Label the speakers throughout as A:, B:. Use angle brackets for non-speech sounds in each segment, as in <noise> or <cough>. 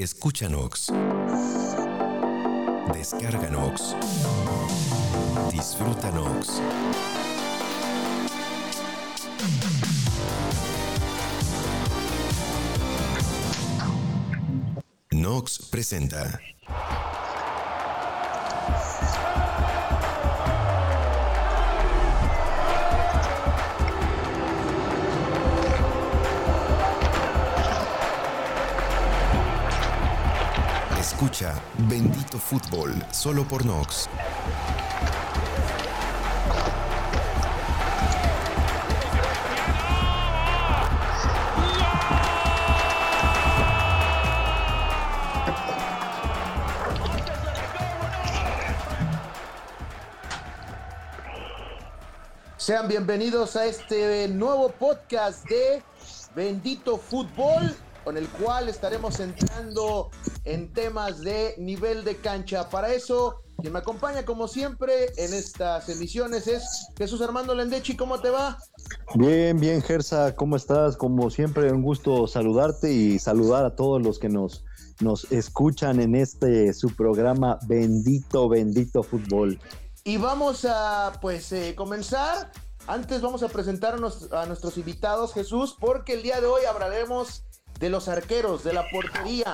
A: Escúchanos. Descárganos. Disfrútanos. Nox presenta. Escucha Bendito Fútbol solo por Nox.
B: Sean bienvenidos a este nuevo podcast de Bendito Fútbol, con el cual estaremos entrando en temas de nivel de cancha. Para eso, quien me acompaña como siempre en estas emisiones es Jesús Armando Lendechi. ¿Cómo te va?
C: Bien, bien, Gersa, ¿cómo estás? Como siempre, un gusto saludarte y saludar a todos los que nos, nos escuchan en este su programa Bendito, Bendito Fútbol.
B: Y vamos a pues eh, comenzar. Antes vamos a presentarnos a nuestros invitados, Jesús, porque el día de hoy hablaremos de los arqueros, de la portería,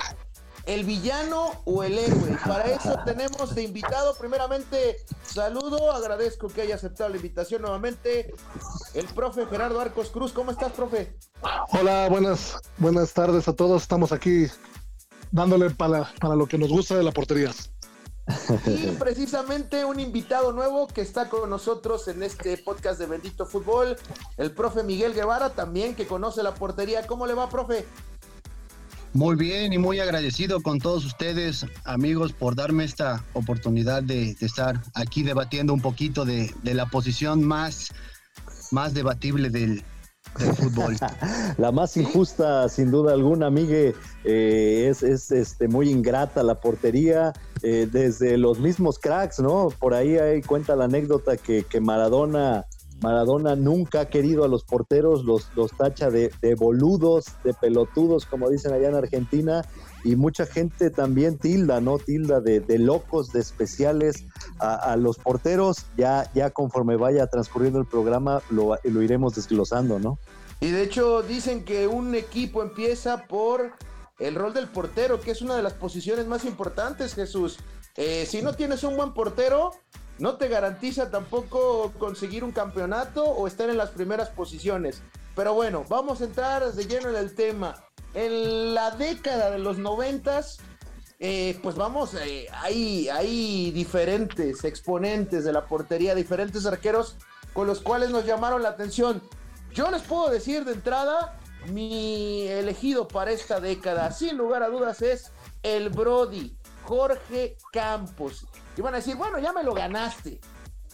B: el villano o el héroe. Para eso tenemos de invitado, primeramente, saludo, agradezco que haya aceptado la invitación nuevamente, el profe Gerardo Arcos Cruz. ¿Cómo estás, profe?
D: Hola, buenas, buenas tardes a todos. Estamos aquí dándole para, para lo que nos gusta de la portería.
B: Y precisamente un invitado nuevo que está con nosotros en este podcast de Bendito Fútbol, el profe Miguel Guevara, también que conoce la portería. ¿Cómo le va, profe?
E: Muy bien y muy agradecido con todos ustedes, amigos, por darme esta oportunidad de, estar aquí debatiendo un poquito de, la posición más, más debatible del, fútbol. <laughs>
C: la más injusta, sin duda alguna, Migue, eh, es, es este, muy ingrata la portería, eh, desde los mismos cracks, ¿no? Por ahí hay cuenta la anécdota que, que Maradona, Maradona nunca ha querido a los porteros, los, los tacha de, de boludos, de pelotudos, como dicen allá en Argentina, y mucha gente también tilda, ¿no? Tilda de, de locos, de especiales a, a, los porteros. Ya, ya conforme vaya transcurriendo el programa, lo, lo iremos desglosando, ¿no?
B: Y de hecho dicen que un equipo empieza por el rol del portero, que es una de las posiciones más importantes, Jesús. Eh, si no tienes un buen portero, no te garantiza tampoco conseguir un campeonato o estar en las primeras posiciones. Pero bueno, vamos a entrar de lleno en el tema. En la década de los noventas, eh, pues vamos, eh, hay, hay diferentes exponentes de la portería, diferentes arqueros con los cuales nos llamaron la atención. Yo les puedo decir de entrada, mi elegido para esta década, sin lugar a dudas, es el Brody, Jorge Campos. Y van a decir, bueno, ya me lo ganaste.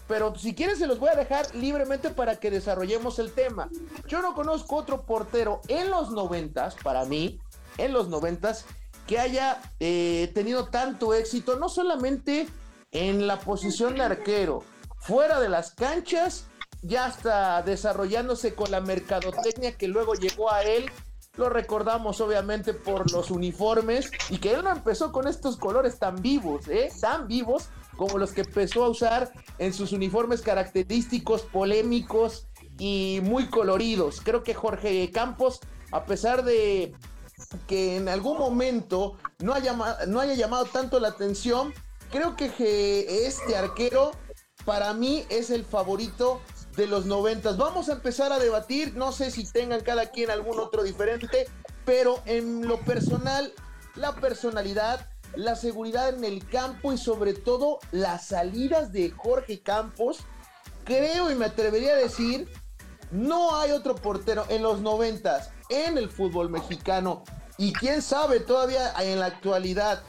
B: Pero si quieren se los voy a dejar libremente para que desarrollemos el tema. Yo no conozco otro portero en los noventas, para mí, en los noventas, que haya eh, tenido tanto éxito, no solamente en la posición de arquero, fuera de las canchas, ya está desarrollándose con la mercadotecnia que luego llegó a él. Lo recordamos obviamente por los uniformes y que él no empezó con estos colores tan vivos, ¿eh? tan vivos como los que empezó a usar en sus uniformes característicos, polémicos y muy coloridos. Creo que Jorge Campos, a pesar de que en algún momento no haya, no haya llamado tanto la atención, creo que este arquero para mí es el favorito de los noventas. Vamos a empezar a debatir, no sé si tengan cada quien algún otro diferente, pero en lo personal, la personalidad, la seguridad en el campo y sobre todo las salidas de Jorge Campos, creo y me atrevería a decir, no hay otro portero en los noventas en el fútbol mexicano y quién sabe todavía en la actualidad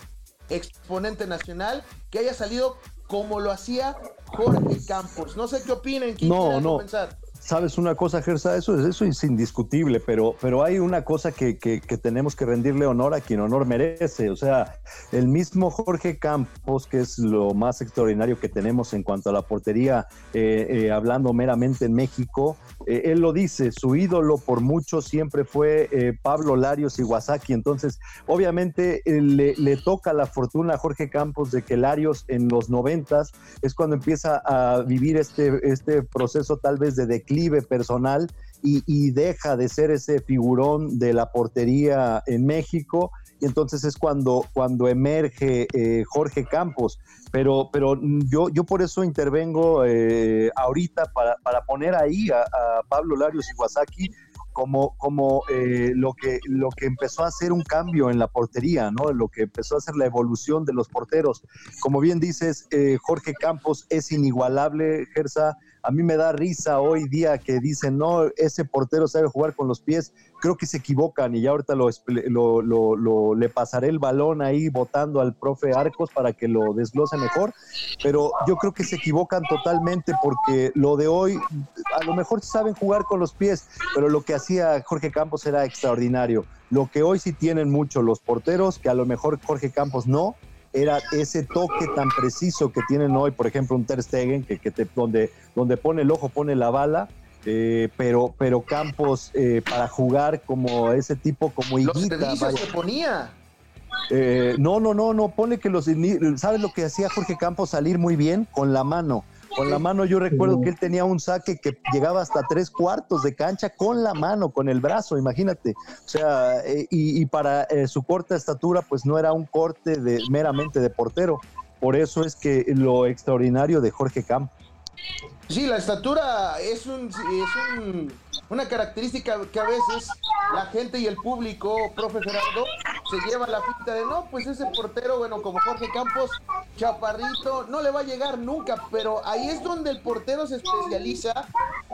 B: exponente nacional que haya salido como lo hacía Jorge Campos. No sé qué opinen. ¿Quién
C: no, no.
B: Comenzar?
C: Sabes una cosa, Gersa, eso, eso es indiscutible, pero, pero hay una cosa que, que, tenemos que rendirle honor a quien honor merece. O sea, el mismo Jorge Campos, que es lo más extraordinario que tenemos en cuanto a la portería, eh, eh, hablando meramente en México, eh, él lo dice, su ídolo por mucho siempre fue Pablo Larios Iwasaki. Entonces, obviamente le, le, toca la fortuna a Jorge Campos de que Larios en los noventas es cuando empieza a vivir este, este proceso tal vez de declive personal y, deja de ser ese figurón de la portería en México. Y entonces es cuando, cuando emerge eh, Jorge Campos. Pero, pero yo, yo por eso intervengo eh, ahorita para, para, poner ahí a, Pablo Larios Iwasaki como, como eh, lo, que, lo que empezó a hacer un cambio en la portería, ¿no? Lo que empezó a hacer la evolución de los porteros. Como bien dices, Jorge Campos es inigualable, Gersa, a mí me da risa hoy día que dicen, no, ese portero sabe jugar con los pies. Creo que se equivocan y ya ahorita lo, lo, le pasaré el balón ahí votando al profe Arcos para que lo desglose mejor. Pero yo creo que se equivocan totalmente porque lo de hoy, a lo mejor saben jugar con los pies, pero lo que hacía Jorge Campos era extraordinario. Lo que hoy sí tienen mucho los porteros, que a lo mejor Jorge Campos no, era ese toque tan preciso que tienen hoy, por ejemplo, un Ter Stegen, que, que te, donde, donde pone el ojo, pone la bala, eh, pero, pero Campos eh, para jugar como ese tipo, como
B: Higuita. Los se ponía.
C: Eh, no, no, no, no, pone que los... ¿Sabes lo que hacía Jorge Campos? Salir muy bien con la mano. Con la mano yo recuerdo que él tenía un saque que llegaba hasta tres cuartos de cancha con la mano, con el brazo, imagínate. O sea, eh, y, para eh, su corta estatura, pues no era un corte de, meramente de portero. Por eso es que lo extraordinario de Jorge Campos.
B: Sí, la estatura es, un, es una característica que a veces la gente y el público, profe Gerardo, se lleva la finta de no, pues ese portero, bueno, como Jorge Campos, chaparrito, no le va a llegar nunca, pero ahí es donde el portero se especializa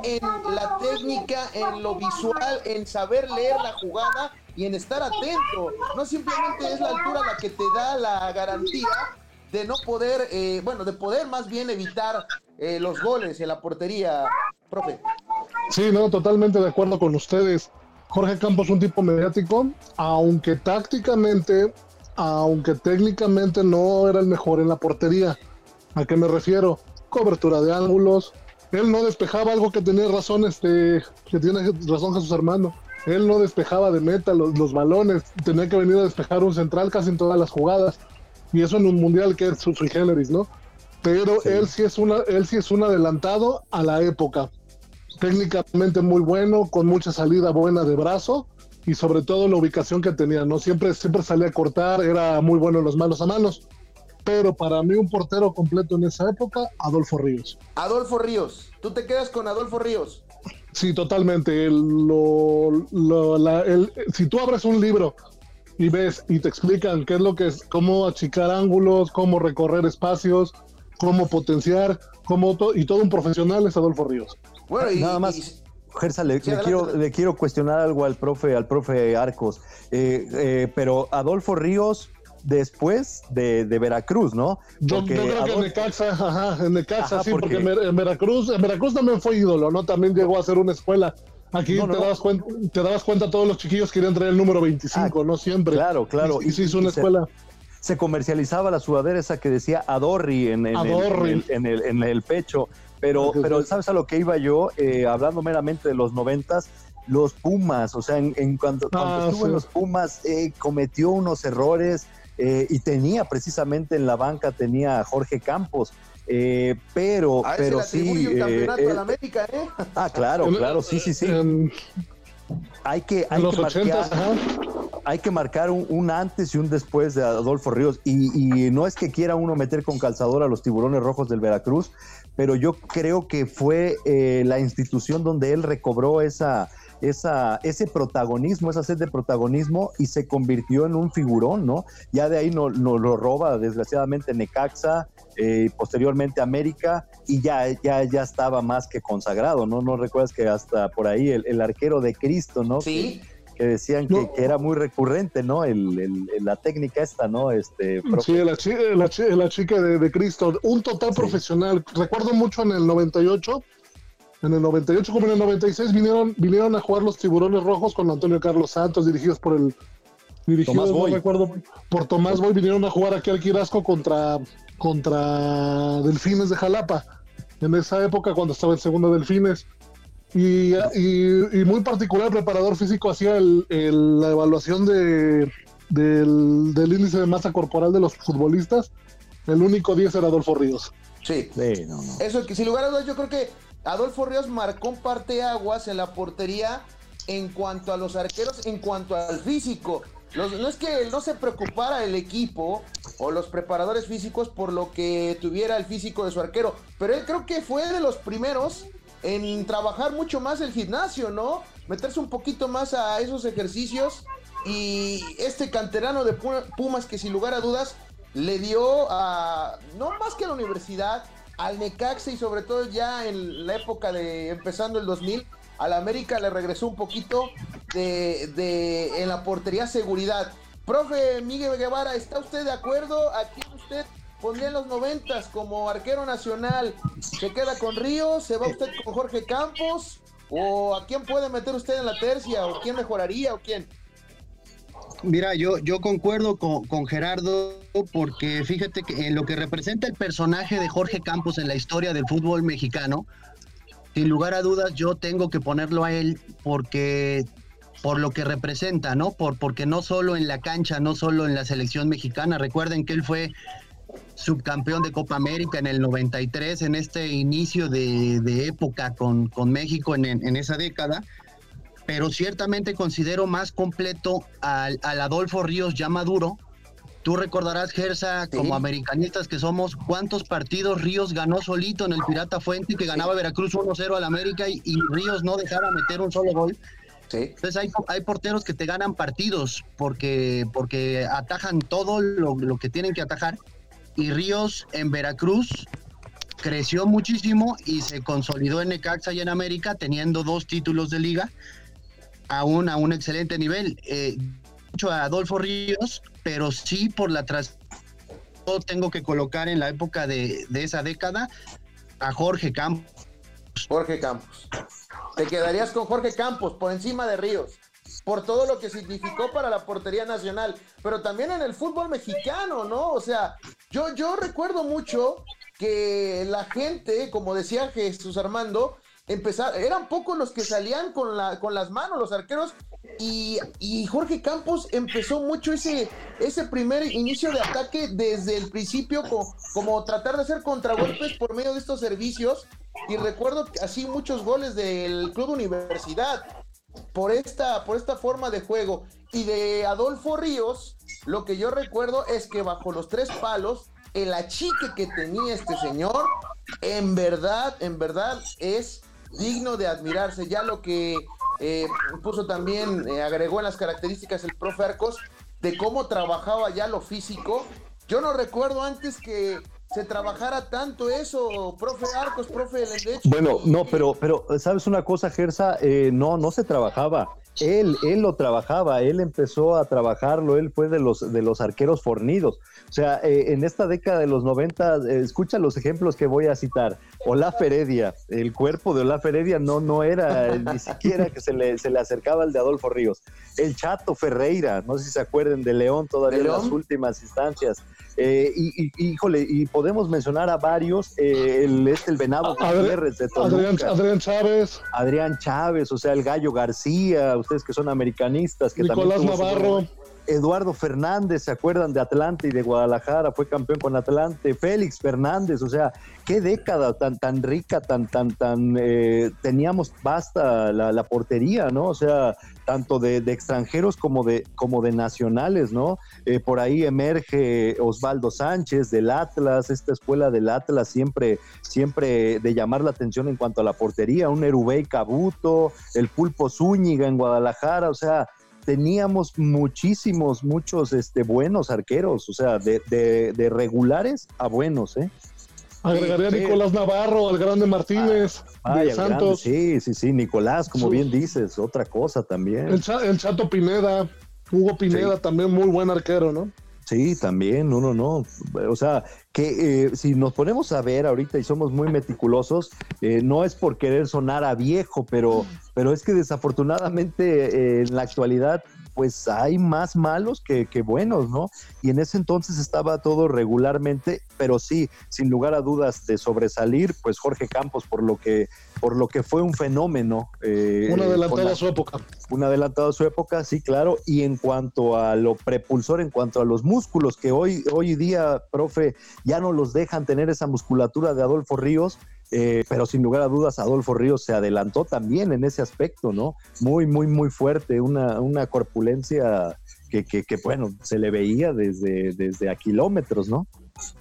B: en la técnica, en lo visual, en saber leer la jugada y en estar atento. No simplemente es la altura la que te da la garantía de no poder, eh, bueno, de poder más bien evitar eh, los goles en la portería, profe.
D: Sí, no, totalmente de acuerdo con ustedes. Jorge Campos un tipo mediático, aunque tácticamente, aunque técnicamente no era el mejor en la portería. ¿A qué me refiero? Cobertura de ángulos. Él no despejaba algo que tenía razón, este, que tiene razón Jesús Armando. Él no despejaba de meta los, los balones, tenía que venir a despejar un central casi en todas las jugadas y eso en un mundial que es su generis, ¿no? Pero él sí es una, él sí es un adelantado a la época. Técnicamente muy bueno, con mucha salida buena de brazo y sobre todo la ubicación que tenía, ¿no? Siempre, siempre salía a cortar, era muy bueno en los malos a manos. Pero para mí un portero completo en esa época, Adolfo Ríos.
B: Adolfo Ríos, ¿tú te quedas con Adolfo Ríos?
D: Sí, totalmente. Lo, lo, si tú abres un libro y ves y te explican qué es lo que es, cómo achicar ángulos, cómo recorrer espacios, cómo potenciar, cómo y todo un profesional es Adolfo Ríos.
C: Bueno, y, nada más. Gersa, le, quiero, le quiero cuestionar algo al profe, al profe Arcos, eh, eh, pero Adolfo Ríos después de, Veracruz, ¿no?
D: Yo, creo que en Necaxa, ajá, en Necaxa, sí, porque, en Veracruz, en Veracruz también fue ídolo, ¿no? También llegó a ser una escuela Aquí te, Dabas cuenta, te dabas cuenta, todos los chiquillos querían traer el número 25, ah, ¿no? Siempre.
C: Claro, claro.
D: Y, se hizo una escuela.
C: Se, comercializaba la sudadera esa que decía Adorri en, en, El, en, el, pecho. Pero, pero ¿sabes a lo que iba yo? Eh, hablando meramente de los noventas, los Pumas, o sea, en, cuanto, cuando ah, estuvo en los Pumas, eh, cometió unos errores eh, y tenía precisamente en la banca, tenía a Jorge Campos. Eh, pero, pero sí.
B: Eh, eh, América, ¿eh?
C: Ah, claro, claro, sí, sí, sí. hay que, hay que marcar, hay que marcar un, antes y un después de Adolfo Ríos. Y, y, no es que quiera uno meter con calzador a los tiburones rojos del Veracruz, pero yo creo que fue la institución donde él recobró esa, esa, ese protagonismo, esa sed de protagonismo y se convirtió en un figurón, ¿no? Ya de ahí nos no, lo roba desgraciadamente Necaxa, eh, posteriormente América y ya, ya, ya estaba más que consagrado, ¿no? No recuerdas que hasta por ahí el, arquero de Cristo, ¿no?
B: Sí.
C: Que, decían que, era muy recurrente, ¿no? El, la técnica esta, ¿no? Este,
D: sí, la, la, chica de, Cristo, un total profesional. Recuerdo mucho en el 98 En el 98 como en el 96 vinieron, vinieron a jugar los Tiburones Rojos con Antonio Carlos Santos, dirigidos por el dirigidos, no recuerdo, por Tomás Boy, vinieron a jugar aquí al Quirasco contra, contra Delfines de Jalapa, en esa época cuando estaba en segunda Delfines. Y, y, muy particular, el preparador físico hacía el, la evaluación de, del, del, índice de masa corporal de los futbolistas. El único 10 era Adolfo Ríos.
B: Sí, eso que sin lugar a dudas yo creo que Adolfo Ríos marcó un parteaguas en la portería en cuanto a los arqueros, en cuanto al físico. no es que no se preocupara el equipo o los preparadores físicos por lo que tuviera el físico de su arquero, pero él creo que fue de los primeros en trabajar mucho más el gimnasio, ¿no? Meterse un poquito más a esos ejercicios y este canterano de Pumas que sin lugar a dudas le dio a, no más que a la universidad, al Necaxa y sobre todo ya en la época de empezando el 2000, al América le regresó un poquito de, de en la portería seguridad. Profe Miguel Guevara, ¿está usted de acuerdo? ¿A quién usted pondría en los noventas como arquero nacional? ¿Se queda con Ríos? ¿Se va usted con Jorge Campos? ¿O a quién puede meter usted en la tercia? ¿O quién mejoraría? ¿O quién?
E: Mira, yo, yo concuerdo con, Gerardo porque fíjate que en lo que representa el personaje de Jorge Campos en la historia del fútbol mexicano, sin lugar a dudas yo tengo que ponerlo a él porque por lo que representa, ¿no? Por, porque no solo en la cancha, no solo en la selección mexicana, recuerden que él fue subcampeón de Copa América en el 93, en este inicio de, época con, con México en, en esa década pero ciertamente considero más completo al, Adolfo Ríos ya maduro. Tú recordarás, Gersa, como americanistas que somos, cuántos partidos Ríos ganó solito en el Pirata Fuente, que ganaba Veracruz 1-0 al América y, Ríos no dejaba meter un solo gol. Entonces hay, hay, porteros que te ganan partidos porque, porque atajan todo lo, lo, que tienen que atajar. Y Ríos en Veracruz creció muchísimo y se consolidó en Necaxa y en América teniendo dos títulos de liga aún a un excelente nivel. Eh, mucho a Adolfo Ríos, pero sí por la tras tengo que colocar en la época de, esa década a Jorge Campos.
B: Jorge Campos. Te quedarías con Jorge Campos por encima de Ríos, por todo lo que significó para la portería nacional, pero también en el fútbol mexicano, ¿no? O sea, yo, yo recuerdo mucho que la gente, como decía Jesús Armando, empezar, eran pocos los que salían con, la, con las manos, los arqueros, y, Jorge Campos empezó mucho ese, ese primer inicio de ataque desde el principio, como, como tratar de hacer contragolpes por medio de estos servicios, y recuerdo así muchos goles del Club Universidad por esta, por esta forma de juego. Y de Adolfo Ríos, lo que yo recuerdo es que bajo los tres palos, el achique que tenía este señor, en verdad, en verdad es digno de admirarse. Ya lo que eh, puso también, eh, agregó en las características el profe Arcos, de cómo trabajaba ya lo físico. Yo no recuerdo antes que se trabajara tanto eso, profe Arcos, profe Lendecho.
C: Bueno, no, pero, pero, ¿sabes una cosa, Gersa? Eh, no, no se trabajaba. Él, él lo trabajaba, él empezó a trabajarlo, él fue de los, de los arqueros fornidos. O sea, eh, en esta década de los 90, eh, escucha los ejemplos que voy a citar. Olaf Heredia, el cuerpo de Olaf Heredia no, no era ni siquiera que se le, se le acercaba al de Adolfo Ríos. El Chato Ferreira, no sé si se acuerden de León todavía en las últimas instancias. Eh, y, híjole, y podemos mencionar a varios, el, este, el Venado
D: Gutiérrez de Adrián, Adrián, Chávez.
C: Adrián Chávez, o sea, el Gallo García, ustedes que son americanistas. Que
D: Nicolás Navarro.
C: Eduardo Fernández, ¿se acuerdan de Atlante y de Guadalajara? Fue campeón con Atlante. Félix Fernández, o sea, qué década tan, tan rica, tan, tan, tan, eh, teníamos basta la, portería, ¿no? O sea, tanto de, extranjeros como de, como de nacionales, ¿no? Eh, por ahí emerge Osvaldo Sánchez del Atlas, esta escuela del Atlas siempre, siempre de llamar la atención en cuanto a la portería, un Erubey Cabuto, el Pulpo Zúñiga en Guadalajara, o sea, teníamos muchísimos, muchos este, buenos arqueros, o sea, de, de, regulares a buenos, ¿eh?
D: Agregaría a Nicolás Navarro, al grande Martínez,
C: ah, de Santos. sí, sí, sí, Nicolás, como bien dices, otra cosa también.
D: El, Chato Pineda, Hugo Pineda, también muy buen arquero, ¿no?
C: Sí, también, no, no, no. O sea, que eh, si nos ponemos a ver ahorita y somos muy meticulosos, eh, no es por querer sonar a viejo, pero, pero es que desafortunadamente eh, en la actualidad pues hay más malos que, buenos, ¿no? Y en ese entonces estaba todo regularmente, pero sí, sin lugar a dudas de sobresalir, pues Jorge Campos por lo que, por lo que fue un fenómeno.
D: Eh, un adelantado a su época.
C: Un adelantado a su época, sí, claro. Y en cuanto a lo prepulsor, en cuanto a los músculos que hoy, hoy día, profe, ya no los dejan tener esa musculatura de Adolfo Ríos, eh, pero sin lugar a dudas Adolfo Ríos se adelantó también en ese aspecto, ¿no? Muy, muy, muy fuerte, una, una corpulencia que, que, bueno, se le veía desde, desde a kilómetros, ¿no?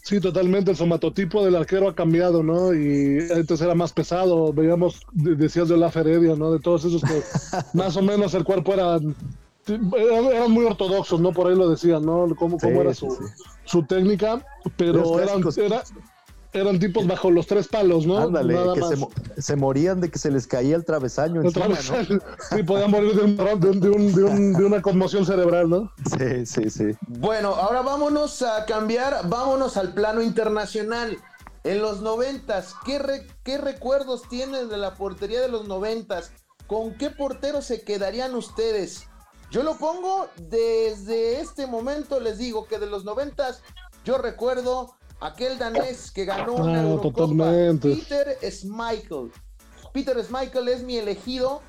D: Sí, totalmente. El somatotipo del arquero ha cambiado, ¿no? Y entonces era más pesado. Veíamos, decías de la Feredia, ¿no? De todos esos que <laughs> más o menos el cuerpo era eran muy ortodoxos, ¿no? Por ahí lo decían, ¿no? Cómo, cómo era su, su técnica, pero eran, era, eran tipos bajo los tres palos, ¿no?
C: Ándale, que se, morían de que se les caía el travesaño encima, ¿no?
D: Sí, podían morir de, una conmoción cerebral, ¿no?
C: Sí, sí, sí.
B: Bueno, ahora vámonos a cambiar, vámonos al plano internacional. En los noventas, ¿qué, ¿qué recuerdos tienen de la portería de los noventas? ¿Con qué portero se quedarían ustedes? Yo lo pongo desde este momento, les digo que de los noventas, yo recuerdo aquel danés que ganó una ah, Peter Schmeichel. Peter Schmeichel es mi elegido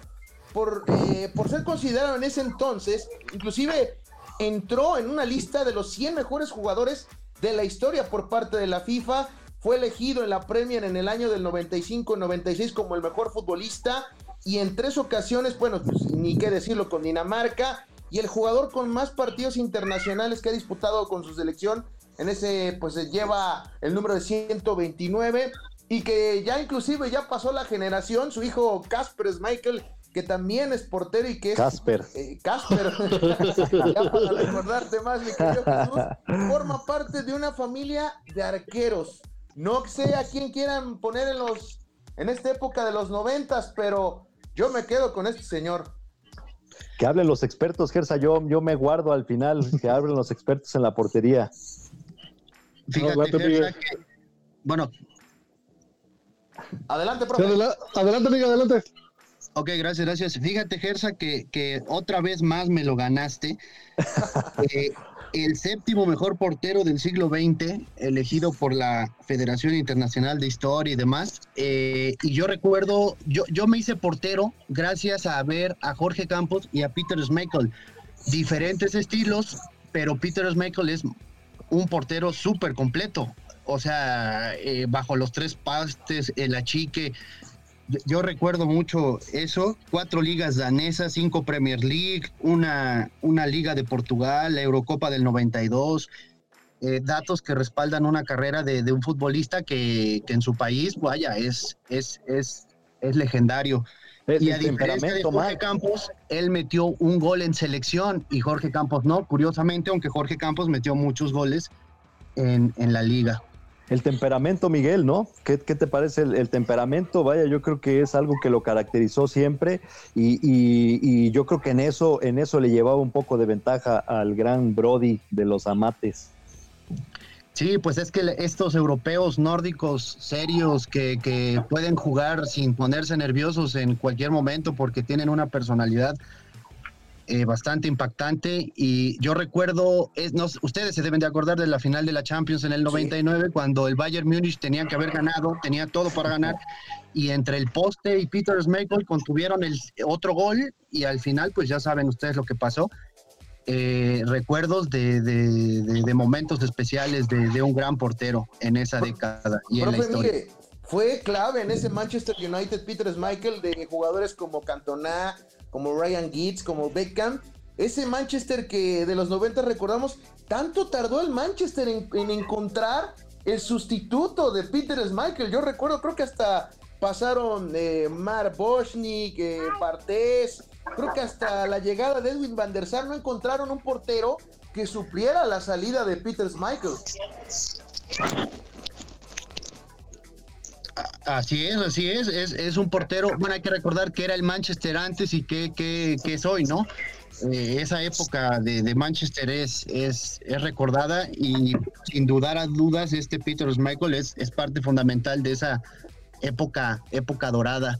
B: por, eh, por ser considerado en ese entonces, inclusive entró en una lista de los 100 mejores jugadores de la historia por parte de la FIFA. Fue elegido en la Premier en el año del 95-96 como el mejor futbolista y en tres ocasiones, bueno, pues, ni qué decirlo, con Dinamarca y el jugador con más partidos internacionales que ha disputado con su selección en ese pues lleva el número de 129 y que ya inclusive ya pasó la generación, su hijo Casper Michael que también es portero y que es
C: Casper.
B: Eh, Casper, <laughs> ya para recordarte más, mi querido Jesús, forma parte de una familia de arqueros. No sé a quién quieran poner en los en esta época de los noventas, pero yo me quedo con este señor.
C: Que hablen los expertos, Gersa, yo, yo me guardo al final, que hablen los expertos en la portería.
E: Fíjate, que, bueno.
B: Adelante, profe.
D: adelante, amiga, adelante.
E: Ok, gracias, gracias. Fíjate, Gersa, que, que otra vez más me lo ganaste. <laughs> Eh, el séptimo mejor portero del siglo XX, elegido por la Federación Internacional de Historia y demás. Eh, y yo recuerdo, yo, yo me hice portero gracias a ver a Jorge Campos y a Peter Schmeichel. Diferentes estilos, pero Peter Schmeichel es un portero súper completo. O sea, eh, bajo los tres pastes, el achique. Yo recuerdo mucho eso, cuatro ligas danesas, cinco Premier League, una, una liga de Portugal, la Eurocopa del 92, eh, datos que respaldan una carrera de, un futbolista que, en su país, vaya, es, es, es, es legendario y a diferencia de Jorge Campos, él metió un gol en selección y Jorge Campos no, curiosamente, aunque Jorge Campos metió muchos goles en, la liga.
C: El temperamento, Miguel, ¿no? ¿Qué, te parece el, temperamento? Vaya, yo creo que es algo que lo caracterizó siempre y, yo creo que en eso, en eso le llevaba un poco de ventaja al gran Brody de los amates.
E: Sí, pues es que estos europeos nórdicos serios que, pueden jugar sin ponerse nerviosos en cualquier momento porque tienen una personalidad eh, bastante impactante. Y yo recuerdo, ustedes se deben de acordar de la final de la Champions en el 99 cuando el Bayern Múnich tenía que haber ganado, tenía todo para ganar. Y entre el poste y Peter Schmeichel contuvieron el otro gol y al final pues ya saben ustedes lo que pasó eh, recuerdos de, momentos especiales de, un gran portero en esa década y en la historia.
B: fue clave en ese Manchester United Peter Michael de jugadores como Cantona, como Ryan Giggs, como Beckham. Ese Manchester que de los 90 recordamos, tanto tardó el Manchester en, encontrar el sustituto de Peter Michael. Yo recuerdo, creo que hasta pasaron eh, Mar Boschnik, eh, Bartés, Creo que hasta la llegada de Edwin van der Sar no encontraron un portero que supliera la salida de Peter Michael.
E: Así es, así es. es, es un portero, bueno, hay que recordar que era el Manchester antes y que, que, que es hoy, ¿no? eh, esa época de, Manchester es, es, es, recordada y sin dudar a dudas este Peter Michael es, es parte fundamental de esa época, época dorada.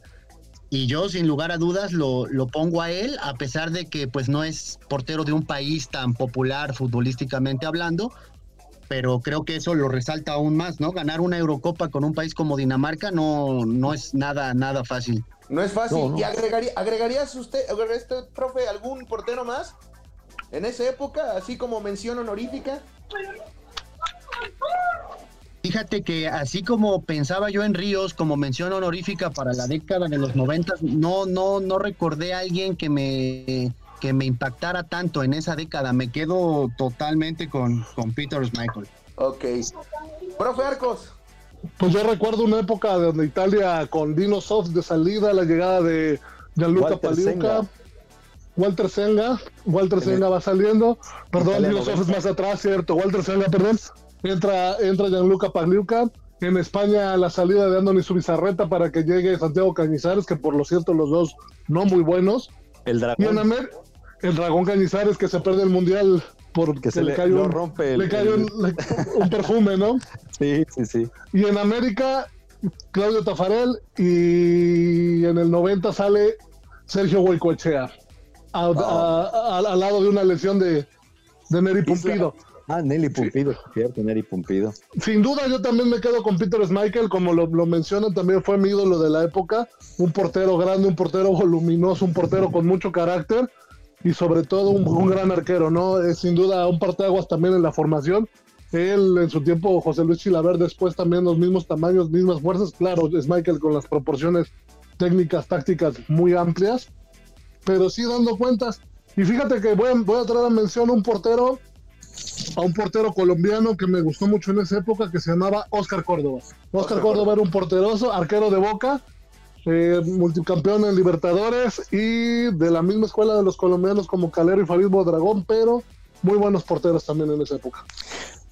E: Y yo sin lugar a dudas lo, lo, pongo a él, a pesar de que pues no es portero de un país tan popular futbolísticamente hablando, pero creo que eso lo resalta aún más, ¿no? Ganar una Eurocopa con un país como Dinamarca no, no es nada, nada fácil.
B: No es fácil. ¿Y agregaría, agregarías usted, este profe, algún portero más en esa época, así como mención honorífica?
E: Fíjate que así como pensaba yo en Ríos como mención honorífica para la década de los noventas, no, no, no recordé a alguien que me que me impactara tanto en esa década. Me quedo totalmente con, con Peter Michael.
B: Ok. Profe Arcos.
D: Pues yo recuerdo una época donde Italia con Dino Soft de salida, la llegada de Gianluca Paliuca, Walter Senga, Walter Senga va saliendo, perdón, Dino Soft es más atrás, cierto, Walter Senga, perdón, entra, entra Gianluca Pagliuca, en España la salida de Andoni Subizarreta para que llegue Santiago Cañizares, que por lo cierto los dos no muy buenos.
C: El dragón
D: el dragón Cañizares que se pierde el mundial porque se le, cae, un,
C: rompe
D: le cae un, perfume, ¿no? <laughs>
C: Sí, sí, sí.
D: Y en América, Claudio Tafarel y en el 90 sale Sergio Huaycoechea al lado de una lesión de, de Neri Pumpido.
C: Ah, Nelly Pumpido, cierto, Neri Pumpido.
D: Sin duda, yo también me quedo con Peter Schmeichel, como lo, mencionan, también fue mi ídolo de la época. Un portero grande, un portero voluminoso, un portero con mucho carácter y sobre todo un, gran arquero, ¿no? Es sin duda un parteaguas también en la formación. Él en su tiempo, José Luis Chilaver, después también los mismos tamaños, mismas fuerzas. Claro, es Michael con las proporciones técnicas, tácticas muy amplias, pero sí dando cuentas. Y fíjate que voy a, voy a traer a mención un portero, a un portero colombiano que me gustó mucho en esa época, que se llamaba Oscar Córdoba. Oscar Córdoba era un porteroso, arquero de boca, eh, multicampeón en Libertadores y de la misma escuela de los colombianos como Calero y Farid Dragón, pero muy buenos porteros también en esa época.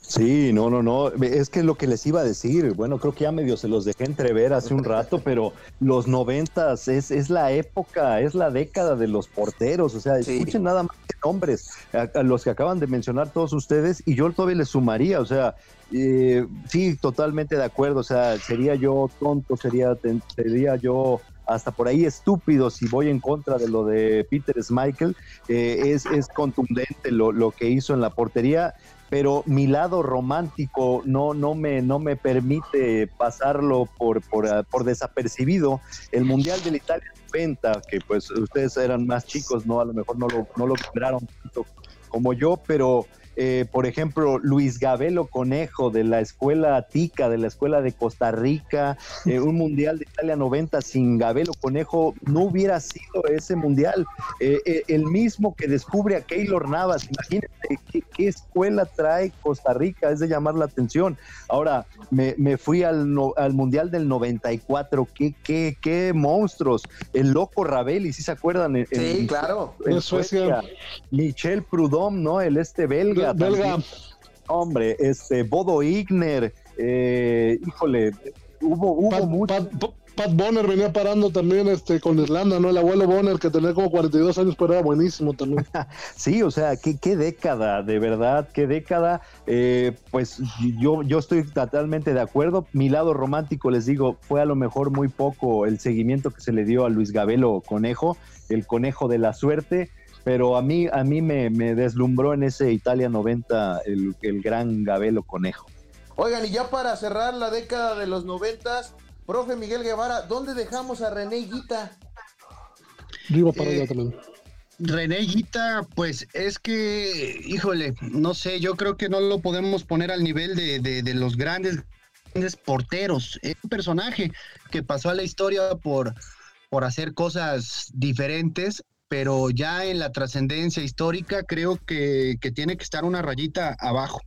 C: Sí, no, no, no. Es que lo que les iba a decir, bueno, creo que ya medio se los dejé entrever hace un rato, <laughs> pero los noventas es, es la época, es la década de los porteros. O sea, escuchen nada más que nombres, a, los que acaban de mencionar todos ustedes, y yo todavía les sumaría, o sea, eh, sí, totalmente de acuerdo. O sea, sería yo tonto, sería, sería yo hasta por ahí estúpido si voy en contra de lo de Peter Schmeichel. Eh, es, es contundente lo, lo que hizo en la portería pero mi lado romántico no, no, me, no me permite pasarlo por, por, por desapercibido. El Mundial de la Italia 90, que pues ustedes eran más chicos, ¿no? A lo mejor no lo, no lo tanto como yo, pero eh, por ejemplo, Luis Gabelo Conejo de la Escuela Tica, de la Escuela de Costa Rica, eh, un <laughs> Mundial de Italia 90 sin Gabelo Conejo, no hubiera sido ese Mundial. Eh, el mismo que descubre a Keylor Navas, imagínense qué, escuela trae Costa Rica, es de llamar la atención. Ahora, me, fui al, al, Mundial del 94, qué, qué, qué monstruos. El loco Ravelli, si se acuerdan?
B: sí, claro.
C: En Suecia. Michel Prudhomme, ¿no? El este belga belga. Hombre, este, Bodo Igner, eh, híjole, hubo, hubo mucho.
D: Pat, Bonner venía parando también este, con Irlanda, ¿no? El abuelo Bonner, que tenía como 42 años, pero era buenísimo también. <laughs>
C: sí, o sea, qué, qué década, de verdad, qué década. Eh, pues yo, yo estoy totalmente de acuerdo. Mi lado romántico, les digo, fue a lo mejor muy poco el seguimiento que se le dio a Luis Gabelo Conejo, el conejo de la suerte pero a mí, a mí me, deslumbró en ese Italia 90 el, gran Gabelo Conejo.
B: Oigan, y ya para cerrar la década de los 90, profe Miguel Guevara, ¿dónde dejamos a René Guita?
D: Digo para allá eh, también.
E: René Guita, pues es que, híjole, no sé, yo creo que no lo podemos poner al nivel de, de los grandes, grandes porteros. Es un personaje que pasó a la historia por, por hacer cosas diferentes pero ya en la trascendencia histórica creo que, tiene que estar una rayita abajo.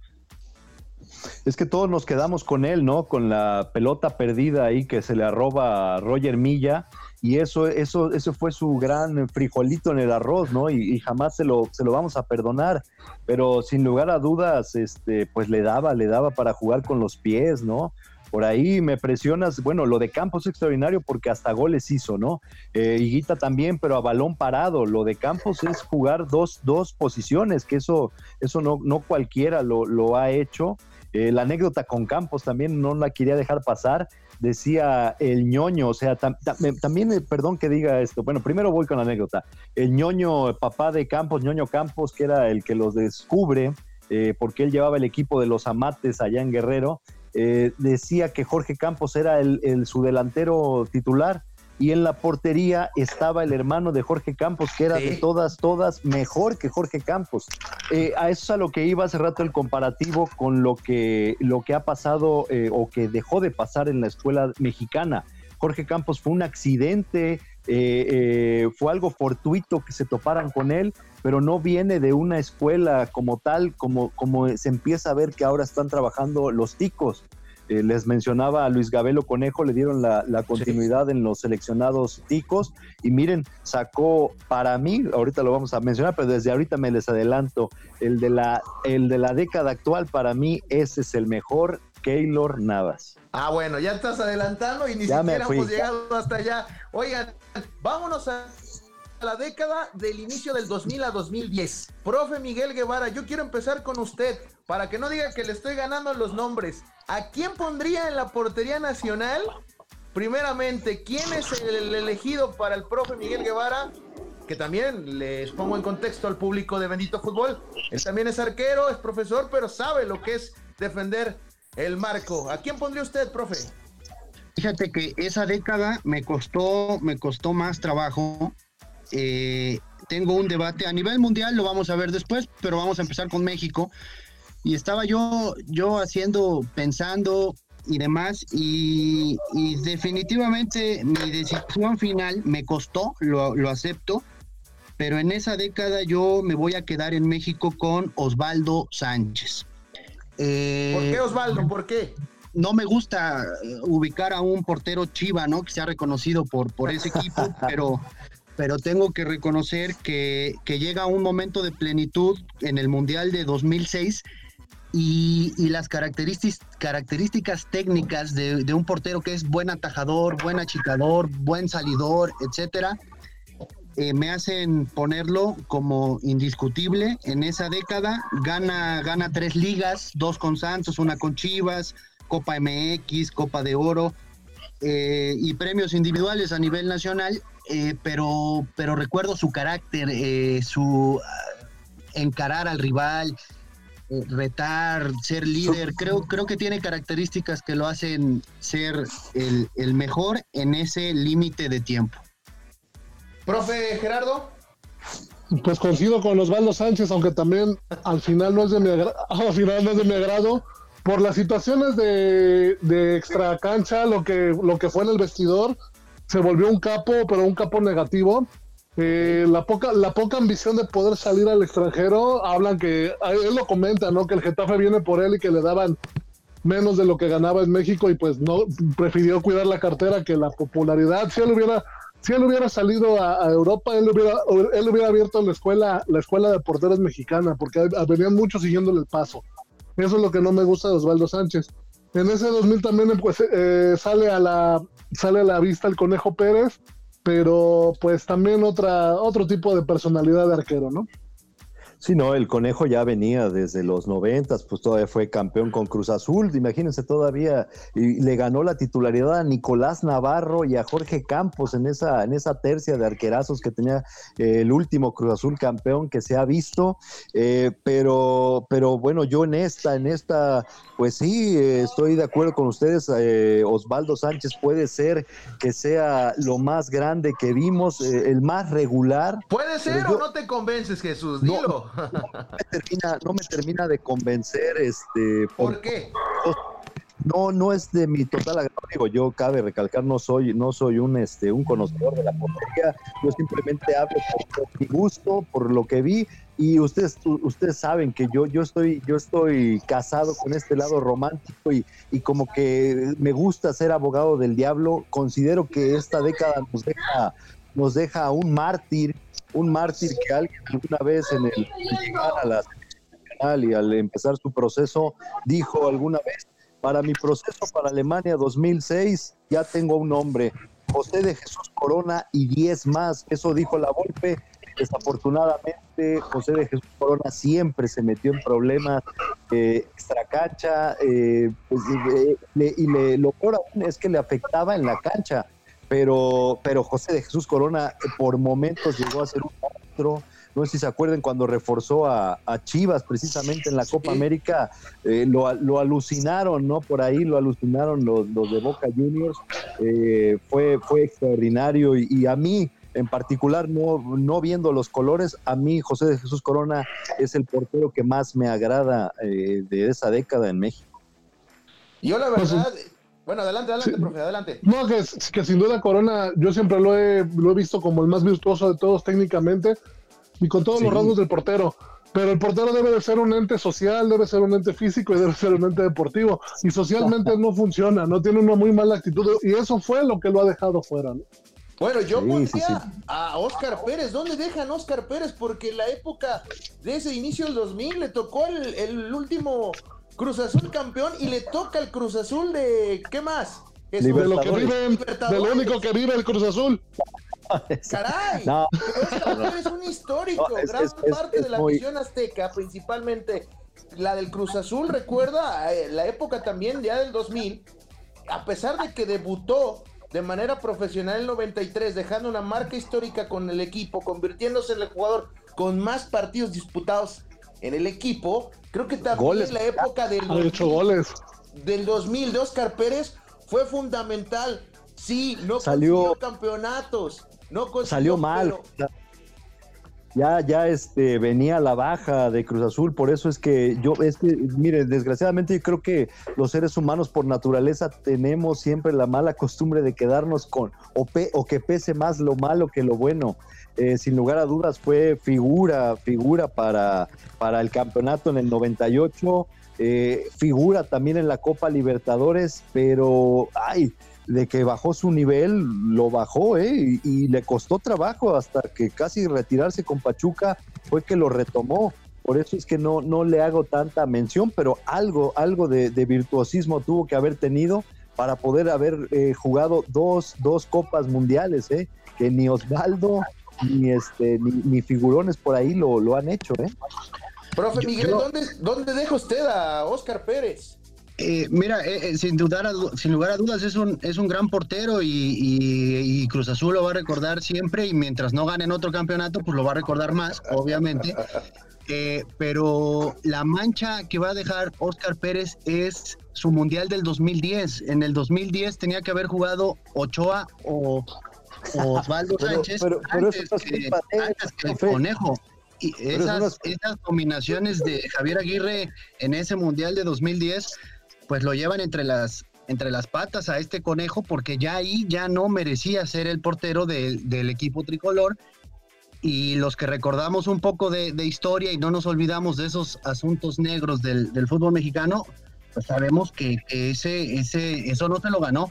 C: Es que todos nos quedamos con él, ¿no? Con la pelota perdida ahí que se le arroba a Roger Milla y eso, eso, eso fue su gran frijolito en el arroz, ¿no? Y, jamás se lo, se lo vamos a perdonar. Pero sin lugar a dudas, este, pues le daba, le daba para jugar con los pies, ¿no? Por ahí me presionas, bueno, lo de Campos es extraordinario porque hasta goles hizo, ¿no? Eh, Higuita también, pero a balón parado. Lo de Campos es jugar dos, dos posiciones, que eso, eso no, no cualquiera lo, lo ha hecho. Eh, la anécdota con Campos también no la quería dejar pasar. Decía el ñoño, o sea, también, eh, perdón que diga esto. Bueno, primero voy con la anécdota. El ñoño, papá de Campos, ñoño Campos, que era el que los descubre, eh, porque él llevaba el equipo de los amates allá en Guerrero, decía que Jorge Campos era el, su delantero titular y en la portería estaba el hermano de Jorge Campos, que era de todas, todas mejor que Jorge Campos. Eh, a eso es a lo que iba hace rato el comparativo con lo que, lo que ha pasado eh, o que dejó de pasar en la escuela mexicana. Jorge Campos fue un accidente, eh, fue algo fortuito que se toparan con él, pero no viene de una escuela como tal, como, como se empieza a ver que ahora están trabajando los ticos. Eh, les mencionaba a Luis Gabelo Conejo, le dieron la, continuidad en los seleccionados ticos y miren, sacó para mí, ahorita lo vamos a mencionar, pero desde ahorita me les adelanto, el de la, el de la década actual para mí ese es el mejor, Keylor Navas.
B: Ah, bueno, ya estás adelantando y ni siquiera hemos llegado hasta allá. Oigan, vámonos a la década del inicio del 2000 a 2010. Profe Miguel Guevara, yo quiero empezar con usted para que no diga que le estoy ganando los nombres. ¿A quién pondría en la portería nacional? Primeramente, ¿quién es el elegido para el profe Miguel Guevara? Que también les pongo en contexto al público de Bendito Fútbol. Él también es arquero, es profesor, pero sabe lo que es defender el marco. ¿A quién pondría usted, profe?
E: Fíjate que esa década me costó, me costó más trabajo eh, tengo un debate a nivel mundial, lo vamos a ver después, pero vamos a empezar con México. Y estaba yo, yo haciendo, pensando y demás, y, definitivamente mi decisión final me costó, lo, acepto, pero en esa década yo me voy a quedar en México con Osvaldo Sánchez.
B: Eh, ¿Por qué Osvaldo? ¿Por qué?
E: no me gusta ubicar a un portero chiva, ¿no? Que sea reconocido por, por ese equipo, <laughs> pero pero tengo que reconocer que, llega un momento de plenitud en el Mundial de 2006 y, las características, características técnicas de, un portero que es buen atajador, buen achicador, buen salidor, etcétera, eh, me hacen ponerlo como indiscutible en esa década. Gana, gana tres ligas, dos con Santos, una con Chivas, Copa MX, Copa de Oro eh, y premios individuales a nivel nacional eh, pero, pero recuerdo su carácter, eh, su ah, encarar al rival, eh, retar, ser líder. Creo, creo que tiene características que lo hacen ser el, el mejor en ese límite de tiempo.
B: Profe Gerardo.
D: Pues coincido con Osvaldo Sánchez, aunque también al final no es de mi, <laughs> al final no es de mi agrado por las situaciones de, de extra cancha, lo que, lo que fue en el vestidor, se volvió un capo, pero un capo negativo. Eh, la poca la poca ambición de poder salir al extranjero, hablan que, él lo comenta, ¿no? Que el Getafe viene por él y que le daban menos de lo que ganaba en México y pues no prefirió cuidar la cartera que la popularidad. Si él hubiera, si él hubiera salido a, Europa, él hubiera, él hubiera abierto la escuela, la escuela de porteros mexicana, porque venían muchos siguiéndole el paso. Eso es lo que no me gusta de Osvaldo Sánchez. En ese 2000 también pues, eh, sale a la sale a la vista el Conejo Pérez, pero pues también otra, otro tipo de personalidad de arquero, ¿no?
C: Sí, no, el conejo ya venía desde los noventas, pues todavía fue campeón con Cruz Azul, imagínense todavía, y le ganó la titularidad a Nicolás Navarro y a Jorge Campos en esa, en esa tercia de arquerazos que tenía eh, el último Cruz Azul campeón que se ha visto, eh, pero, pero bueno, yo en esta, en esta, pues sí, eh, estoy de acuerdo con ustedes, Osvaldo Sánchez puede ser que sea lo más grande que vimos, el más regular.
B: Puede ser o no te convences, Jesús, dilo
C: no, me termina, no me termina de convencer, este.
B: ¿Por, qué?
C: No, no es de mi total agrado. Digo, yo cabe recalcar, no soy, no soy un, este, un conocedor de la portería. Yo simplemente hablo por, mi gusto, por lo que vi. Y ustedes, ustedes saben que yo, yo estoy, yo estoy casado con este lado romántico y, y como que me gusta ser abogado del diablo. Considero que esta década nos deja, nos deja un mártir un mártir que alguien alguna vez en el llegar a la y al empezar su proceso dijo alguna vez para mi proceso para Alemania 2006 ya tengo un nombre, José de Jesús Corona y 10 más. Eso dijo la Volpe. Desafortunadamente, José de Jesús Corona siempre se metió en problemas eh, extra eh, pues, y le, lo peor aún es que le afectaba en la cancha. Pero, pero José de Jesús Corona eh, por momentos llegó a ser un monstruo no sé si se acuerdan cuando reforzó a, Chivas precisamente en la Copa América, eh, lo, alucinaron, ¿no? Por ahí lo alucinaron los, de Boca Juniors, eh, fue, fue extraordinario y, a mí en particular, no, no viendo los colores, a mí José de Jesús Corona es el portero que más me agrada eh, de esa década en México.
B: Yo la verdad, bueno, adelante, adelante, profe, adelante.
D: No, que, que, sin duda Corona, yo siempre lo he, lo he visto como el más virtuoso de todos técnicamente, y con todos los rasgos del portero. Pero el portero debe de ser un ente social, debe ser un ente físico y debe ser un ente deportivo. Y socialmente no funciona, no tiene una muy mala actitud. Y eso fue lo que lo ha dejado fuera.
B: Bueno, yo pondría a Oscar Pérez. ¿Dónde dejan Oscar Pérez? Porque en la época de ese inicio del 2000 le tocó el, último Cruz Azul campeón y le toca el Cruz Azul de. ¿Qué más?
D: de lo que vive, de lo único que vive el Cruz Azul.
B: ¡Caray! es un histórico. Gran parte de la visión azteca, principalmente la del Cruz Azul, recuerda eh, la época también ya del 2000, a pesar de que debutó de manera profesional en 93, dejando una marca histórica con el equipo, convirtiéndose en el jugador con más partidos disputados en el equipo. Creo que también la época del, del 2000 de Oscar Pérez fue fundamental. Sí, no
C: salió
B: campeonatos, no
C: salió mal. Ya, ya este, venía la baja de Cruz Azul, por eso es que yo, es que, mire, desgraciadamente yo creo que los seres humanos por naturaleza tenemos siempre la mala costumbre de quedarnos con, o, o que pese más lo malo que lo bueno. Eh, sin lugar a dudas fue figura, figura para, para el campeonato en el 98, eh, figura también en la Copa Libertadores, pero, ay, de que bajó su nivel, lo bajó, ¿eh? Y, le costó trabajo hasta que casi retirarse con Pachuca fue que lo retomó. Por eso es que no, no le hago tanta mención, pero algo, algo de, virtuosismo tuvo que haber tenido para poder haber eh, jugado dos, dos copas mundiales, ¿eh? Que ni Osvaldo ni este ni, figurones por ahí lo, lo han hecho, ¿eh?
B: Profe Miguel, ¿dónde, ¿dónde deja usted a Oscar Pérez?
E: Eh, mira, eh, eh, sin, dudar sin lugar a dudas es un, es un gran portero y, Cruz Azul lo va a recordar siempre y mientras no ganen otro campeonato, pues lo va a recordar más, obviamente. pero la mancha que va a dejar Oscar Pérez es su Mundial del 2010. En el 2010 tenía que haber jugado Ochoa o, Osvaldo Sánchez antes, que, el Conejo. Y esas, esas combinaciones de Javier Aguirre en ese Mundial de 2010 pues lo llevan entre las, entre las patas a este conejo porque ya ahí ya no merecía ser el portero del equipo tricolor. Y los que recordamos un poco de, historia y no nos olvidamos de esos asuntos negros del, del fútbol mexicano, pues sabemos que, ese, ese, eso no se lo ganó.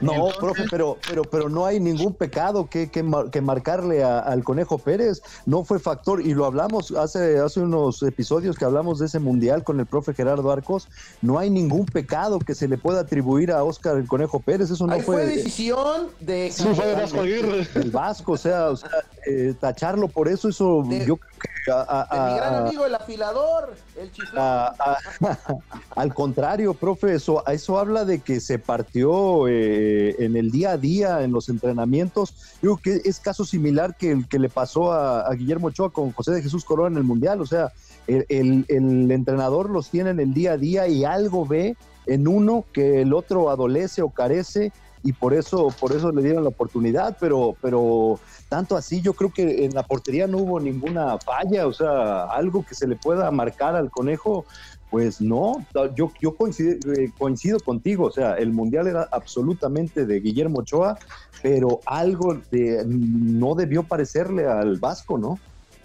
C: No, profe, pero, pero, pero no hay ningún pecado que, que, marcarle al Conejo Pérez. No fue factor, y lo hablamos hace, hace unos episodios que hablamos de ese mundial con el profe Gerardo Arcos. No hay ningún pecado que se le pueda atribuir a Oscar el Conejo Pérez. Eso no
B: fue,
C: fue,
B: decisión de,
D: Vasco Aguirre.
C: El Vasco, o sea, o sea eh, tacharlo por eso, eso yo creo que
B: mi gran amigo el afilador, el <laughs>
C: al contrario, profe, eso, eso habla de que se partió eh, en el día a día, en los entrenamientos. Yo creo que es caso similar que el que le pasó a, Guillermo Ochoa con José de Jesús Corona en el Mundial. O sea, el, el entrenador los tiene en el día a día y algo ve en uno que el otro adolece o carece y por eso, por eso le dieron la oportunidad, pero, pero tanto así yo creo que en la portería no hubo ninguna falla, o sea, algo que se le pueda marcar al conejo, pues no, yo, yo coincido, eh, coincido contigo, o sea, el mundial era absolutamente de Guillermo Ochoa, pero algo de, no debió parecerle al Vasco, ¿no?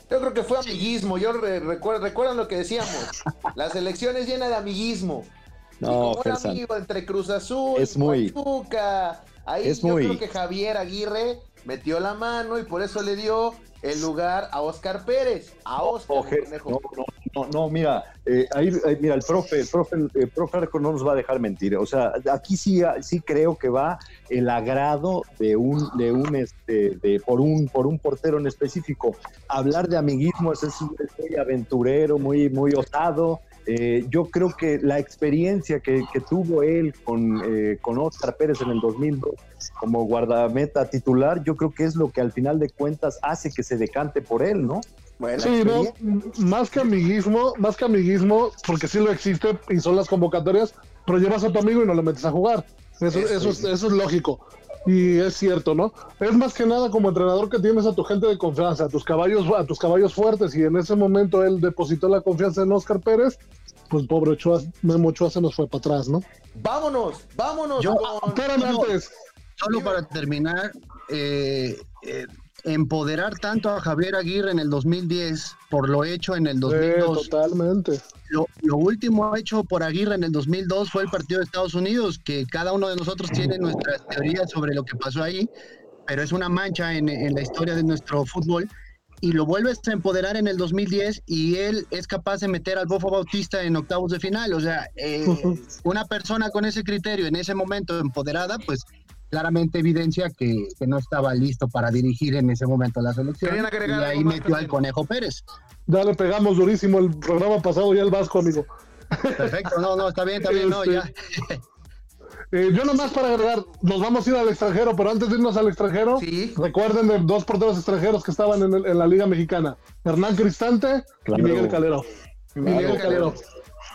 B: Yo creo que fue amiguismo, yo recuerdo, recuerdan lo que decíamos, <laughs> las elecciones llenas de amiguismo. No, amigo entre Cruz Azul,
C: es muy,
B: Pachuca, ahí yo creo que Javier Aguirre metió la mano y por eso le dio el lugar a Oscar Pérez, a Oscar.
C: no, no, no, mira, eh, ahí, mira, el profe, el profe, el profe no nos va a dejar mentir. O sea, aquí sí, sí creo que va el agrado de un, de un, este, de, por un, por un portero en específico. Hablar de amiguismo es, es muy aventurero, muy, muy osado. Eh, yo creo que la experiencia que, tuvo él con, eh, con Oscar Pérez en el 2002 como guardameta titular, yo creo que es lo que al final de cuentas hace que se decante por él, ¿no?
D: sí, no, más que amiguismo, más que amiguismo, porque sí lo existe y son las convocatorias, pero llevas a tu amigo y no lo metes a jugar. Eso, eso, eso, es, lógico. Y es cierto, ¿no? Es más que nada como entrenador que tienes a tu gente de confianza, a tus caballos, a tus caballos fuertes, y en ese momento él depositó la confianza en Oscar Pérez, pues pobre Ochoa, Memo Ochoa se nos fue para atrás, ¿no?
B: Vámonos, vámonos.
E: Yo, Solo para terminar, eh, eh, empoderar tanto a Javier Aguirre en el 2010 por lo hecho en el 2002.
D: totalmente.
E: Lo, último hecho por Aguirre en el 2002 fue el partido de Estados Unidos, que cada uno de nosotros tiene nuestras teorías sobre lo que pasó ahí, pero es una mancha en, la historia de nuestro fútbol. Y lo vuelves a empoderar en el 2010 y él es capaz de meter al Bofo Bautista en octavos de final. O sea, eh, <laughs> una persona con ese criterio en ese momento empoderada, pues claramente evidencia que, no estaba listo para dirigir en ese momento la selección. Y ahí metió al Conejo Pérez.
D: Ya le pegamos durísimo el programa pasado ya el Vasco, amigo.
E: Perfecto, no, no, está bien, está bien, no, ya.
D: Este, eh, yo nomás para agregar, nos vamos a ir al extranjero, pero antes de irnos al extranjero, recuerden de dos porteros extranjeros que estaban en, la Liga Mexicana, Hernán Cristante y Miguel Calero.
B: Miguel Calero.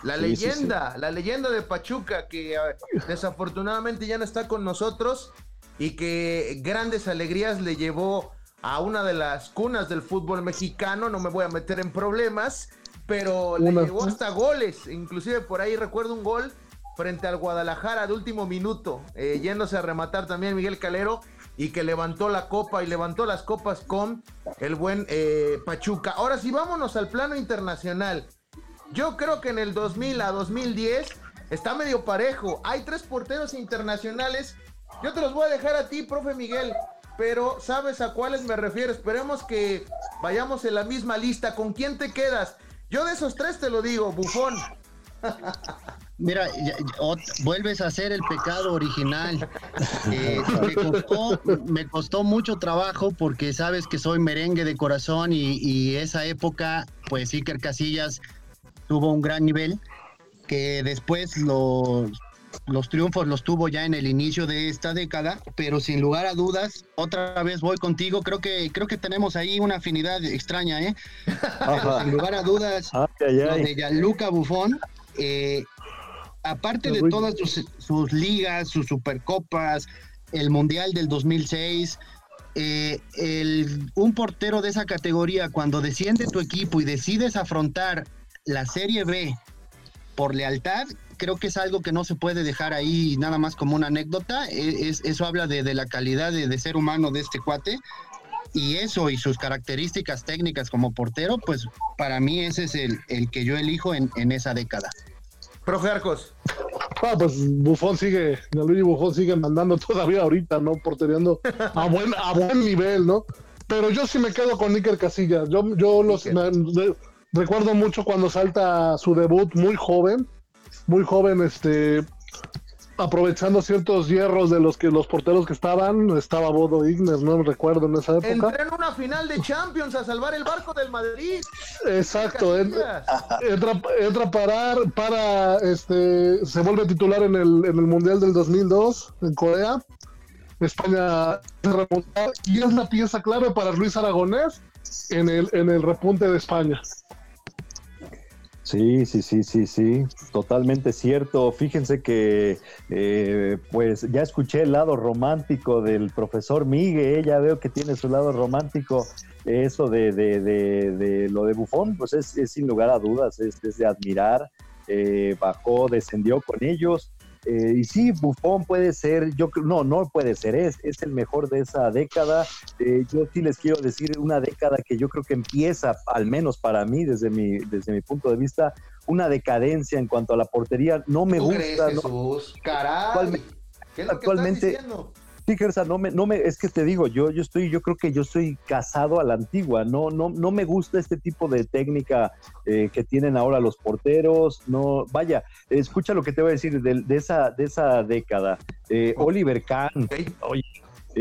B: La leyenda, la leyenda de Pachuca que ah, desafortunadamente ya no está con nosotros y que grandes alegrías le llevó a una de las cunas del fútbol mexicano, no me voy a meter en problemas, pero le llevó hasta goles, inclusive por ahí recuerdo un gol frente al Guadalajara de último minuto, eh, yéndose a rematar también Miguel Calero y que levantó la copa y levantó las copas con el buen eh, Pachuca. Ahora sí, vámonos al plano internacional. Yo creo que en el 2000 a 2010 está medio parejo. Hay tres porteros internacionales. Yo te los voy a dejar a ti, profe Miguel, pero sabes a cuáles me refiero. Esperemos que vayamos en la misma lista. ¿Con quién te quedas? Yo de esos tres te lo digo, bufón. <laughs>
E: Mira, vuelves a hacer el pecado original. <laughs> Eh, me, costó, mucho trabajo porque sabes que soy merengue de corazón y, y esa época, pues Iker Casillas tuvo un gran nivel, que después los, los triunfos los tuvo ya en el inicio de esta década, pero sin lugar a dudas, otra vez voy contigo, creo que creo que tenemos ahí una afinidad extraña, ¿eh? sin lugar a dudas, lo de Gianluca Buffon, eh, aparte de todas sus, sus, ligas, sus supercopas, el Mundial del 2006, eh, el, un portero de esa categoría, cuando desciende tu equipo y decides afrontar la Serie B por lealtad, creo que es algo que no se puede dejar ahí nada más como una anécdota. E, es, eso habla de, la calidad de, ser humano de este cuate. Y eso y sus características técnicas como portero, pues para mí ese es el, el que yo elijo en, en esa década.
B: Profe Arcos.
D: Ah, pues Bufón sigue, Luigi Bufón sigue mandando todavía ahorita, ¿no? Portereando a buen, a buen nivel, ¿no? Pero yo sí me quedo con Níker Casillas. Yo, yo los, recuerdo mucho cuando salta su debut muy joven, muy joven, este, aprovechando ciertos hierros de los que los porteros que estaban, estaba Bodo Ignes, no recuerdo en esa época.
B: Entró en una final de Champions a salvar el barco del Madrid.
D: Exacto, entra, entra, a parar, para, este, se vuelve titular en el, en el Mundial del 2002 en Corea. España se remonta y es la pieza clave para Luis Aragonés en el, en el repunte de España.
C: Sí, sí, sí, sí, sí, totalmente cierto. Fíjense que, eh, pues ya escuché el lado romántico del profesor Miguel, ya veo que tiene su lado romántico. Eso de, de, de, lo de Bufón, pues es, sin lugar a dudas, es, de admirar. Eh, bajó, descendió con ellos eh, y sí, Buffon puede ser, yo no, no puede ser, es, es el mejor de esa década. Eh, yo sí les quiero decir una década que yo creo que empieza, al menos para mí, desde mi, desde mi punto de vista, una decadencia en cuanto a la portería. No me gusta.
B: Jesús? Caray.
C: actualmente, Sí, Gersa, no me, no me, es que te digo, yo, yo estoy, yo creo que yo estoy casado a la antigua, no, no, no me gusta este tipo de técnica eh, que tienen ahora los porteros, no, vaya, escucha lo que te voy a decir de, de esa, de esa década. Eh, Oliver Kahn, oye,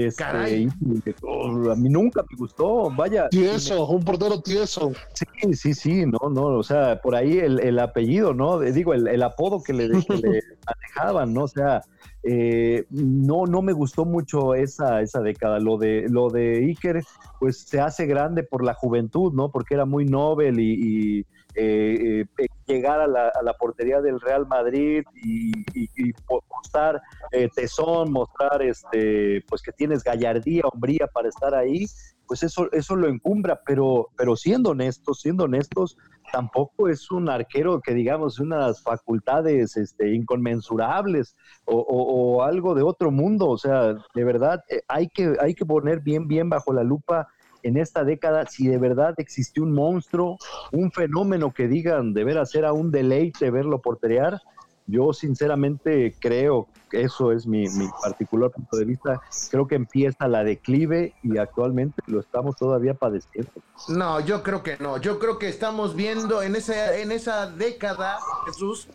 C: este, a mí nunca me gustó, vaya.
D: Tieso, un portero tieso.
C: Sí, sí, sí, no, no, o sea, por ahí el, el apellido, ¿no? Digo, el, el apodo que le, que le <laughs> manejaban, ¿no? O sea, eh, no, no me gustó mucho esa, esa década. Lo de, lo de Iker, pues se hace grande por la juventud, ¿no? Porque era muy noble y, eh, eh, llegar a la, portería del Real Madrid y, mostrar tesón, mostrar este, pues que tienes gallardía, hombría para estar ahí, pues eso, eso lo encumbra, pero, pero siendo honestos, siendo honestos, tampoco es un arquero que digamos unas facultades este, inconmensurables o, algo de otro mundo. O sea, de verdad eh, hay, que, hay que poner bien, bien bajo la lupa en esta década si de verdad existió un monstruo, un fenómeno que digan de veras era un deleite verlo porterear yo sinceramente creo que eso es mi, particular punto de vista. Creo que empieza la declive y actualmente lo estamos todavía padeciendo.
B: No, yo creo que no. Yo creo que estamos viendo en esa, en esa década, Jesús,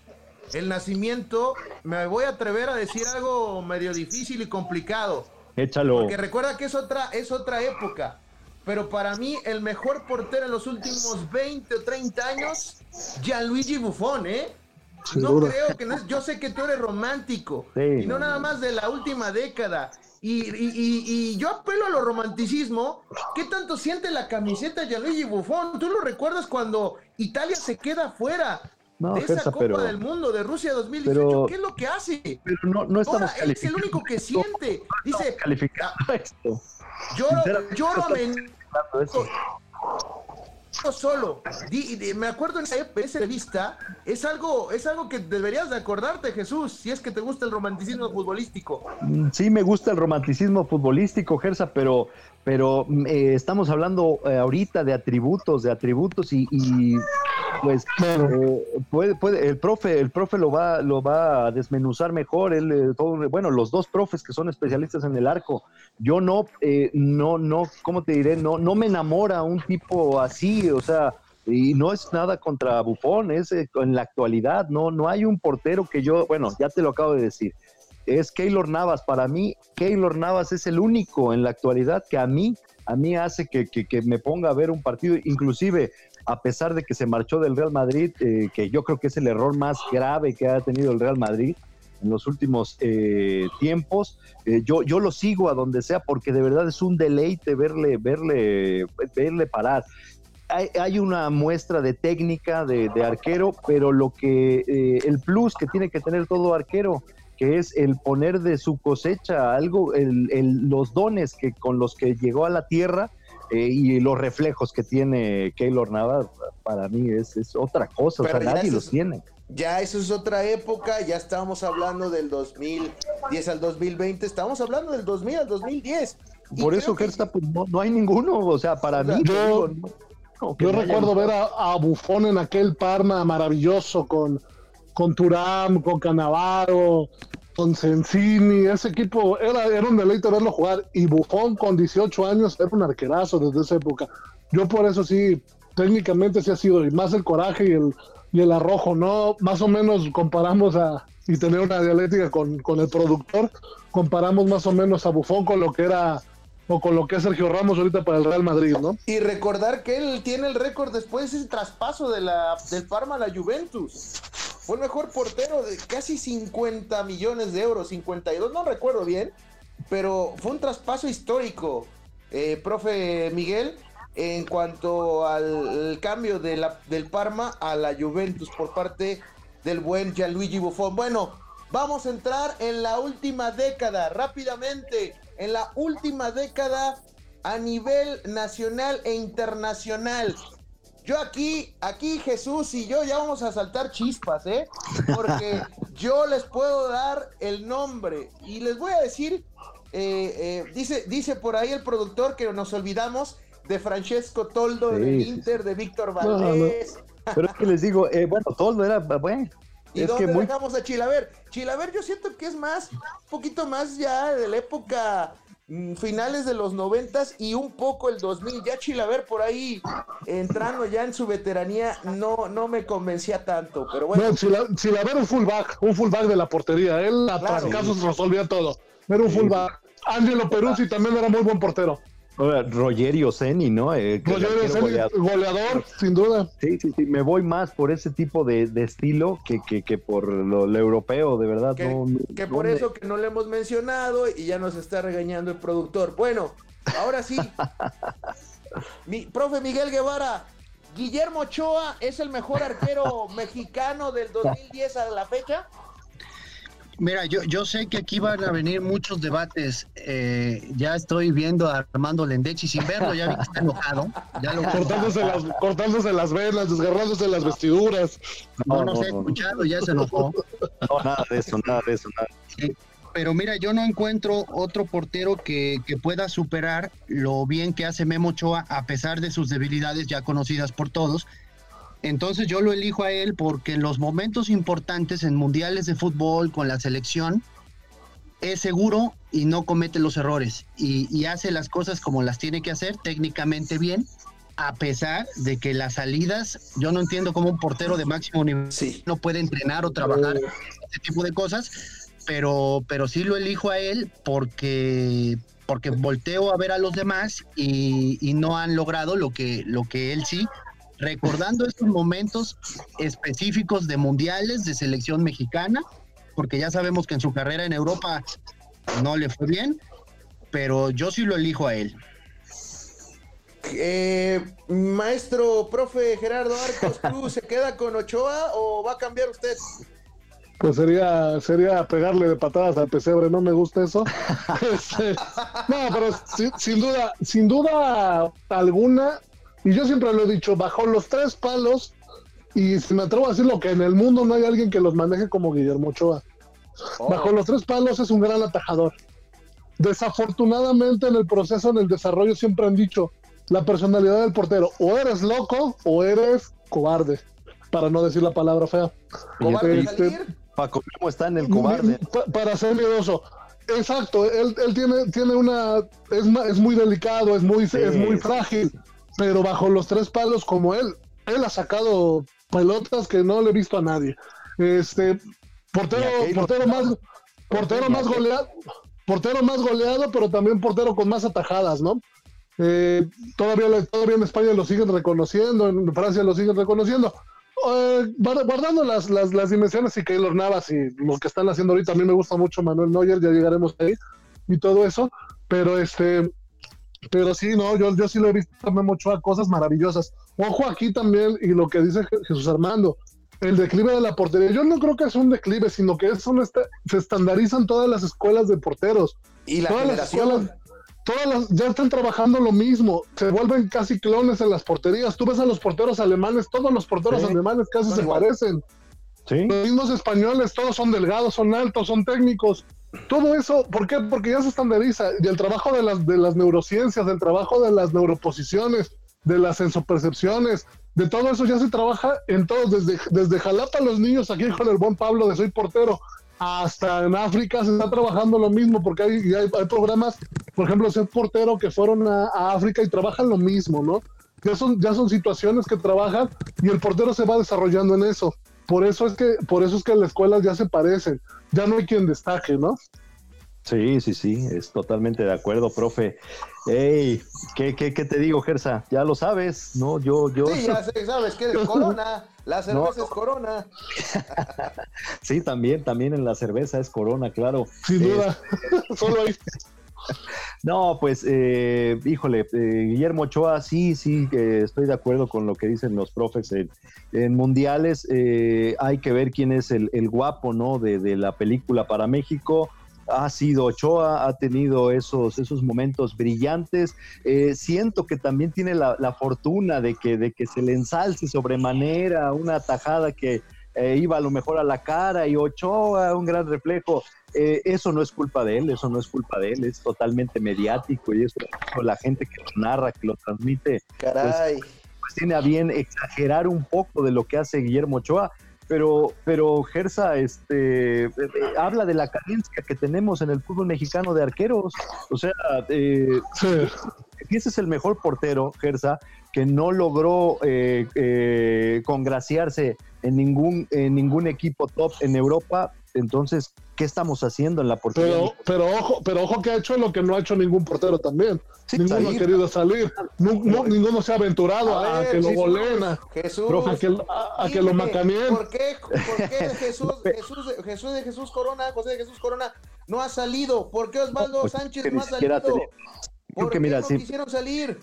B: el nacimiento. Me voy a atrever a decir algo medio difícil y complicado.
C: Échalo.
B: Porque recuerda que es otra, es otra época. Pero para mí, el mejor portero en los últimos 20 o 30 años, Gianluigi Buffon, ¿eh? no creo que no yo sé que tú eres romántico y no nada más de la última década. Y, yo apelo a lo romanticismo. ¿Qué tanto siente la camiseta Gianluigi Buffon? ¿Tú lo recuerdas cuando Italia se queda fuera de esa Copa del Mundo de Rusia 2018? ¿Qué es lo que hace?
C: Pero no, no estamos
B: Ahora, es el único que siente. Dice,
C: calificando esto.
B: Lloro, lloro, solo. me acuerdo en esa, entrevista, es algo, es algo que deberías de acordarte, Jesús, si es que te gusta el romanticismo futbolístico.
C: Mm, sí, me gusta el romanticismo futbolístico, Gersa, pero, pero mm, eh, estamos hablando eh, ahorita de atributos, de atributos y, pues eh, puede, puede, el profe, el profe lo va, lo va a desmenuzar mejor. Él, bueno, los dos profes que son especialistas en el arco. Yo no, no, no, ¿cómo te diré? No, no me enamora un tipo así, o sea, y no es nada contra Bufón, es en la actualidad, no, no hay un portero que yo, bueno, ya te lo acabo de decir es Keylor Navas. Para mí, Keylor Navas es el único en la actualidad que a mí, a mí hace que, me ponga a ver un partido, inclusive a pesar de que se marchó del Real Madrid, eh, que yo creo que es el error más grave que ha tenido el Real Madrid en los últimos eh, tiempos. Eh, yo, yo lo sigo a donde sea porque de verdad es un deleite verle, verle, verle parar. Hay, una muestra de técnica de, de arquero, pero lo que el plus que tiene que tener todo arquero que es el poner de su cosecha algo, el, los dones que con los que llegó a la tierra eh, y los reflejos que tiene Keylor Navas, para mí es, es otra cosa, o sea, nadie los tiene.
B: Ya eso es otra época, ya estábamos hablando del 2010 al 2020, estamos hablando del 2000 al 2010.
C: Por eso, que... pues no, hay ninguno, o sea, para mí...
D: Yo, yo recuerdo ver a, a Bufón en aquel Parma maravilloso con con Turam, con Canavaro, con Sensini, ese equipo era, era un deleite verlo jugar y Buffon con 18 años era un arquerazo desde esa época. Yo por eso sí, técnicamente sí ha sido y más el coraje y el, y el arrojo, ¿no? Más o menos comparamos a, y tener una dialéctica con, con el productor, comparamos más o menos a Buffon con lo que era o con lo que es Sergio Ramos ahorita para el Real Madrid, ¿no?
B: Y recordar que él tiene el récord después de ese traspaso de la, del Parma a la Juventus. Fue el mejor portero de casi 50 millones de euros, 52, no recuerdo bien, pero fue un traspaso histórico, eh, profe Miguel, en cuanto al cambio de la, del Parma a la Juventus por parte del buen Gianluigi Buffon. Bueno, vamos a entrar en la última década rápidamente en la última década a nivel nacional e internacional. Yo aquí, aquí Jesús y yo ya vamos a saltar chispas, ¿eh? Porque <laughs> yo les puedo dar el nombre y les voy a decir, eh, eh, dice, dice por ahí el productor que nos olvidamos de Francesco Toldo del Inter, de Víctor Valdés.
C: Pero es que les digo, eh, bueno, Toldo era, bueno, <laughs>
B: ¿Y dónde dejamos a Chilaver? Chilaver yo siento que es más, un poquito más ya de la época finales de los noventas y un poco el 2000. Ya Chilaver por ahí entrando ya en su veteranía no, no me convencía tanto, pero bueno. No,
D: Chilaver un fullback, un fullback de la portería. Él a claro, resolvía todo. Era un fullback. Angelo Peruzzi también era muy buen portero.
C: Rogerio Seni, ¿no?
D: Eh, Rogerio Seni, goleador. sin duda.
C: Sí, sí, sí, me voy más por ese tipo de, estilo que, que, por lo, europeo, de verdad.
B: Que, que por eso que no le hemos mencionado y ya nos está regañando el productor. Bueno, ahora sí. <laughs> Mi, profe Miguel Guevara, Guillermo Ochoa es el mejor arquero mexicano del 2010 a la fecha.
E: Mira, yo, yo sé que aquí van a venir muchos debates. Eh, ya estoy viendo a Armando Lendechi sin verlo, ya vi que está enojado. Ya lo
D: cortándose, las, cortándose las venas, desgarrándose las vestiduras.
E: No, no, he escuchado, ya se enojó.
C: No, nada de eso, nada de eso, nada.
E: pero mira, yo no encuentro otro portero que, que, pueda superar lo bien que hace Memo Ochoa, a pesar de sus debilidades ya conocidas por todos. Entonces yo lo elijo a él porque en los momentos importantes en mundiales de fútbol con la selección es seguro y no comete los errores. Y, hace las cosas como las tiene que hacer técnicamente bien a pesar de que las salidas, yo no entiendo cómo un portero de máximo nivel no puede entrenar o trabajar ese tipo de cosas, pero, pero sí lo elijo a él porque, porque volteo a ver a los demás y, y no han logrado lo que, lo que él sí, recordando estos momentos específicos de mundiales de selección mexicana, porque ya sabemos que en su carrera en Europa no le fue bien, pero yo sí lo elijo a él.
B: Eh, maestro, profe Gerardo Arcos Cruz, <laughs> ¿se queda con Ochoa o va a cambiar usted?
D: Pues sería, sería pegarle de patadas al pesebre, no me gusta eso. <laughs> Este, no, pero sin duda, sin duda alguna, y yo siempre lo he dicho, bajo los tres palos, y si me atrevo a decirlo, que en el mundo no hay alguien que los maneje como Guillermo Ochoa. Oh. Bajo los tres palos es un gran atajador. Desafortunadamente en el proceso, en el desarrollo, siempre han dicho, la personalidad del portero, o eres loco o eres cobarde, para no decir la palabra fea.
C: ¿Cobarde este, Paco, ¿cómo está en el cobarde? <laughs>
D: para ser miedoso. Exacto, él, él, tiene, tiene una, es, es muy delicado, es muy, es muy frágil pero bajo los tres palos como él, él ha sacado pelotas que no le he visto a nadie. Este portero, portero más, portero más goleado, portero más goleado, pero también portero con más atajadas, ¿no? Eh, todavía, todavía en España lo siguen reconociendo, en Francia lo siguen reconociendo. Eh, guardando las, las, las, dimensiones y Keylor Navas y lo que están haciendo ahorita, a mí me gusta mucho Manuel Neuer, ya llegaremos ahí y todo eso, pero este pero sí, no, yo, yo sí lo he visto también mucho a cosas maravillosas. Ojo aquí también, y lo que dice Jesús Armando, el declive de la portería. Yo no creo que es un declive, sino que es un se estandarizan todas las escuelas de porteros.
B: Y la
D: todas
B: las escuelas,
D: todas las, ya están trabajando lo mismo, se vuelven casi clones en las porterías. Tú ves a los porteros alemanes, todos los porteros alemanes casi se parecen. ¿Sí? Los mismos españoles, todos son delgados, son altos, son técnicos. Todo eso, ¿por qué? Porque ya se estandariza. Y el trabajo de las, de las neurociencias, del trabajo de las neuroposiciones, de las sensopercepciones, de todo eso ya se trabaja en todos, desde, desde Jalapa los niños, aquí con el buen Pablo de Soy Portero, hasta en África se está trabajando lo mismo, porque hay, hay, programas, por ejemplo, Ser Portero, que fueron a, a, África y trabajan lo mismo, ¿no? Ya son, ya son situaciones que trabajan y el portero se va desarrollando en eso. Por eso es que, por eso es que las escuelas ya se parecen, ya no hay quien destaque, ¿no?
C: Sí, sí, sí, es totalmente de acuerdo, profe. Ey, ¿qué, qué, qué te digo, Gersa? Ya lo sabes, ¿no? Yo, yo.
B: Sí, ya sabes que es <laughs> Corona, la cerveza es Corona. <laughs>
C: sí, también, también en la cerveza es Corona, claro.
D: Sin duda, <laughs> solo ahí. <laughs>
C: No, pues, eh, híjole, eh, Guillermo Ochoa, sí, sí, estoy de acuerdo con lo que dicen los profes. En, mundiales eh, hay que ver quién es el, guapo, ¿no? De, la película para México. Ha sido Ochoa, ha tenido esos, esos momentos brillantes. siento que también tiene la, la, fortuna de que, de que se le ensalce sobremanera una tajada que iba a lo mejor a la cara y Ochoa, un gran reflejo eh, eso no es culpa de él, eso no es culpa de él, es totalmente mediático y eso la gente que lo narra, que lo transmite, pues, pues, tiene a bien exagerar un poco de lo que hace Guillermo Ochoa, pero, pero Gersa, este, eh, habla de la carencia que tenemos en el fútbol mexicano de arqueros. O sea, eh, ese es el mejor portero, Gersa, que no logró eh, eh, congraciarse en ningún, en ningún equipo top en Europa. Entonces, ¿qué estamos haciendo en la portería?
D: Pero, pero ojo, pero ojo que ha hecho lo que no ha hecho ningún portero también. ninguno ha querido salir. ninguno se ha aventurado a, que lo goleen, a, que, lo macaneen.
B: ¿Por qué, por qué <laughs> Jesús, Jesús, Jesús de Jesús Corona, José de Jesús Corona no ha salido? ¿Por qué Osvaldo pues Sánchez no ha salido? ¿Por qué no quisieron salir?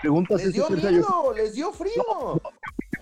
C: Preguntas
B: les dio miedo, les dio frío.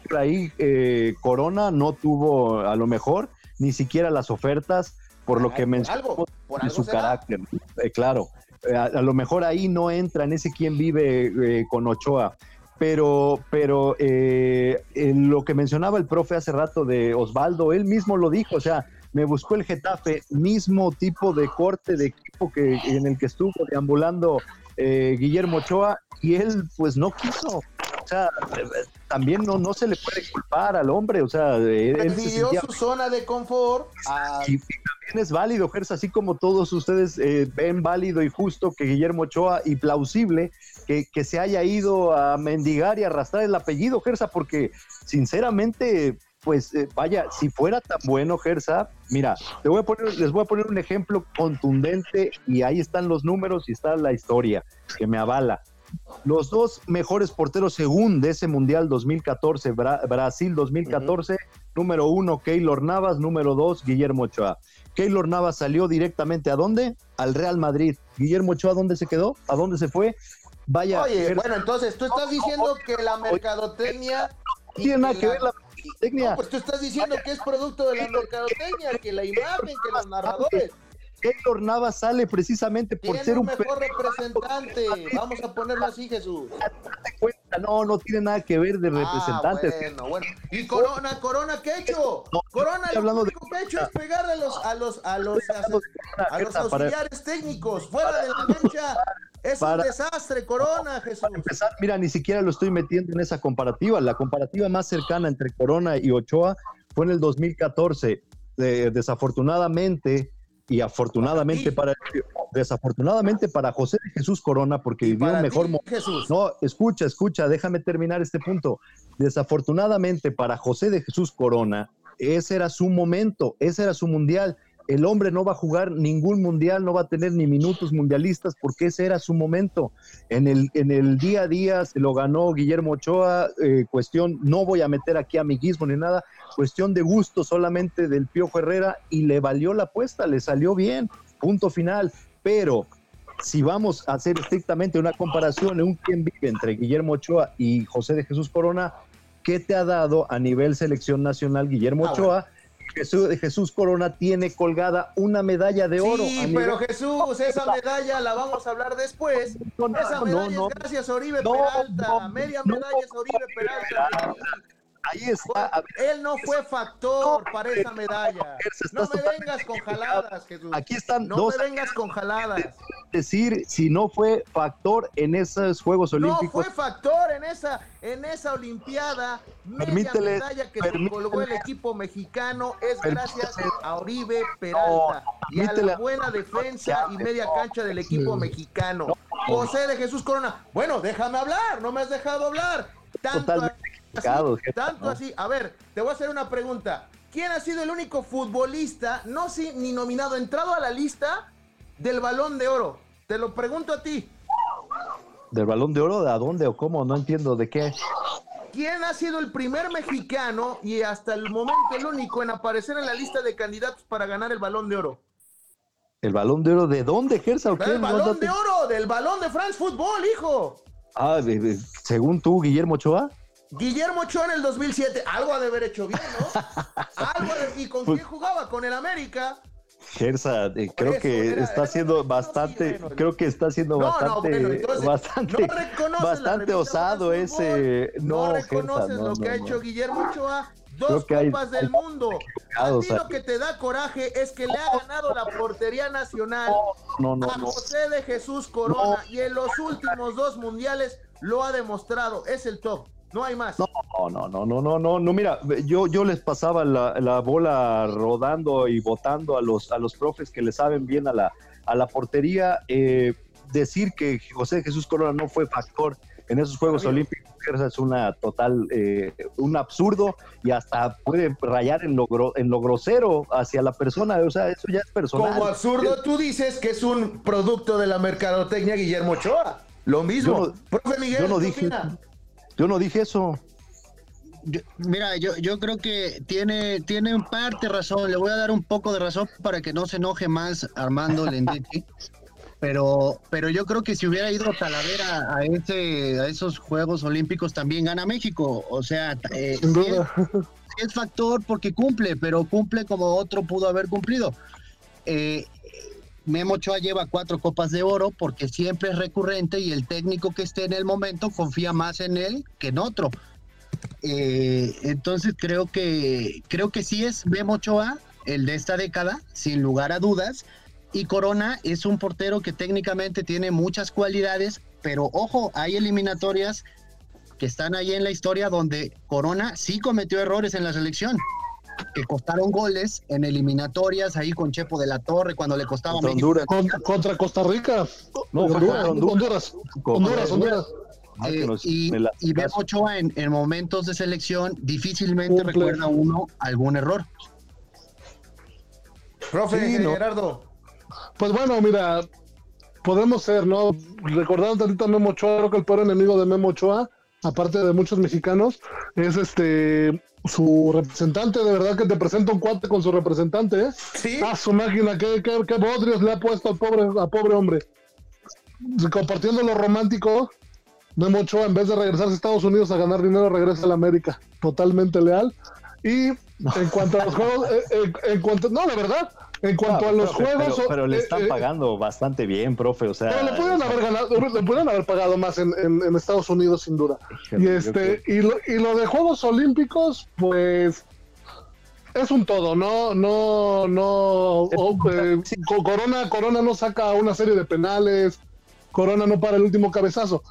C: por ahí eh, Corona no tuvo a lo mejor ni siquiera las ofertas por lo que mencionó de su carácter. Eh, claro, eh, a, lo mejor ahí no entra en ese quien vive eh, con Ochoa. Pero, pero en lo que mencionaba el profe hace rato de Osvaldo, él mismo lo dijo, o sea, me buscó el Getafe, mismo tipo de corte de equipo que en el que estuvo deambulando Guillermo Ochoa, y él pues no quiso. O sea, también no, no se le puede culpar al hombre, o sea,
B: él su zona de confort.
C: Y, también es válido, Gersa, así como todos ustedes eh, ven válido y justo que Guillermo Ochoa y plausible que, que, se haya ido a mendigar y arrastrar el apellido, Gersa, porque sinceramente, pues eh, vaya, si fuera tan bueno, Gersa, mira, te voy a poner, les voy a poner un ejemplo contundente y ahí están los números y está la historia que me avala. Los dos mejores porteros según de ese Mundial 2014, Brasil 2014, número uno Keylor Navas, número dos Guillermo Ochoa. Keylor Navas salió directamente a dónde? Al Real Madrid. Guillermo Ochoa, ¿dónde se quedó? ¿A dónde se fue? Vaya.
B: Oye, bueno, entonces tú estás diciendo que la mercadotecnia.
C: No tiene nada que ver la mercadotecnia.
B: Pues tú estás diciendo que es producto de la mercadotecnia, que la imagen, que los narradores.
C: Héctor Navas sale precisamente por ser un
B: mejor representante. Vamos a ponerlo así, Jesús.
C: No, no tiene nada que ver de ah, representantes.
B: bueno, bueno. ¿Y Corona, Corona qué hecho? corona lo único que ha hecho es pegar a los a los a los a, los auxiliares técnicos fuera de la cancha. Es un desastre, Corona, Jesús.
C: empezar, mira, ni siquiera lo estoy metiendo en esa comparativa. La comparativa más cercana entre Corona y Ochoa fue en el 2014. desafortunadamente, y afortunadamente para desafortunadamente para José de Jesús Corona porque vivió un mejor momento. No, escucha, escucha, déjame terminar este punto. Desafortunadamente para José de Jesús Corona, ese era su momento, ese era su mundial. El hombre no va a jugar ningún mundial, no va a tener ni minutos mundialistas porque ese era su momento. En el, en el día a día se lo ganó Guillermo Ochoa, eh, cuestión, no voy a meter aquí amiguismo ni nada, cuestión de gusto solamente del Piojo Herrera y le valió la apuesta, le salió bien, punto final. Pero si vamos a hacer estrictamente una comparación un quien vive entre Guillermo Ochoa y José de Jesús Corona, ¿qué te ha dado a nivel selección nacional Guillermo ah, Ochoa? Jesús, Jesús Corona tiene colgada una medalla de oro.
B: Sí, pero Jesús, esa medalla la vamos a hablar después. esa medalla es gracias a Oribe Peralta. Media medalla es Oribe Peralta.
C: Ahí está.
B: Él no fue factor para esa medalla. No me vengas con jaladas, Jesús.
C: Aquí están
B: no me vengas con jaladas.
C: Decir si no fue factor en esos Juegos Olímpicos.
B: No fue factor en esa, en esa Olimpiada. Media medalla que se colgó el equipo mexicano es gracias a Oribe Peralta y a la buena defensa y media cancha del equipo mexicano. José de Jesús Corona. Bueno, déjame hablar, no me has dejado hablar. Tanto tanto así. A ver, te voy a hacer una pregunta. ¿Quién ha sido el único futbolista, no si, ni nominado, entrado a la lista del balón de oro? Te lo pregunto a ti.
C: ¿Del balón de oro? ¿De a dónde o cómo? No entiendo de qué.
B: ¿Quién ha sido el primer mexicano y hasta el momento el único en aparecer en la lista de candidatos para ganar el balón de oro?
C: ¿El balón de oro de dónde, Gersa? ¿o
B: ¿Del balón de oro? Del balón de France Football, hijo.
C: Ah, según tú, Guillermo Ochoa.
B: Guillermo Ochoa en el 2007, algo ha de haber hecho bien, ¿no? <laughs> Algo ¿Y con quién jugaba? ¿Con el América?
C: Gersa, eh, creo que está haciendo bastante, creo que está haciendo bastante, bastante, bastante osado ese.
B: No, reconoces lo que ha hecho Guillermo Ochoa. Dos copas del mundo. A ti lo que te da coraje es que le ha ganado la portería nacional a José de Jesús Corona y en los últimos dos mundiales lo ha demostrado. Es el top. No hay más.
C: No, no, no, no, no, no, no. Mira, yo, yo les pasaba la, bola rodando y votando a los, a los profes que le saben bien a la, a la portería. Eh, decir que José Jesús Corona no fue factor en esos Juegos Olímpicos es una total, eh, un absurdo y hasta puede rayar en lo, en lo grosero hacia la persona, o sea, eso ya es personal.
B: Como absurdo, tú dices que es un producto de la mercadotecnia Guillermo Ochoa. Lo mismo.
C: Profe Miguel, yo no dije, yo no dije eso.
E: mira, yo, yo creo que tiene, tiene en parte razón. Le voy a dar un poco de razón para que no se enoje más Armando <laughs> Lendetti. pero, pero yo creo que si hubiera ido Talavera a, ese, a esos Juegos Olímpicos también gana México. O sea, eh, es, factor porque cumple, pero cumple como otro pudo haber cumplido. Eh, Memo Ochoa lleva cuatro copas de oro porque siempre es recurrente y el técnico que esté en el momento confía más en él que en otro. Eh, entonces creo que creo que sí es Memo Ochoa el de esta década, sin lugar a dudas y Corona es un portero que técnicamente tiene muchas cualidades, pero ojo, hay eliminatorias que están ahí en la historia donde Corona sí cometió errores en la selección, que costaron goles en eliminatorias ahí con Chepo de la Torre cuando le costaba
D: contra Honduras. contra Costa Rica. No, Honduras, Honduras. Honduras, Honduras.
E: Eh, y, y Ochoa en, momentos de selección difícilmente recuerda uno algún error.
B: Profe Gerardo.
D: Pues bueno, mira, podemos ser, ¿no? Recordando tantito a Memo Ochoa, creo que el peor enemigo de Memo Ochoa, aparte de muchos mexicanos, es este su representante, de verdad que te presenta un cuate con su representante, ¿eh? Sí. Ah, su máquina, qué, qué, qué bodrios le ha puesto al pobre, a pobre hombre. Compartiendo lo romántico, Memo Ochoa, en vez de regresar a Estados Unidos a ganar dinero, regresa a la América. Totalmente leal. Y en cuanto a los juegos, eh, eh, en cuanto, no, la verdad, en cuanto a los juegos.
C: Pero, le eh, están eh, pagando bastante bien, profe. O sea.
D: Pero le pueden haber ganado, le pueden haber pagado más en, en, Estados Unidos, sin duda. Y este, y lo, y lo de Juegos Olímpicos, pues es un todo, no, no, no. Eh, Corona, Corona no saca una serie de penales. Corona no para el último cabezazo.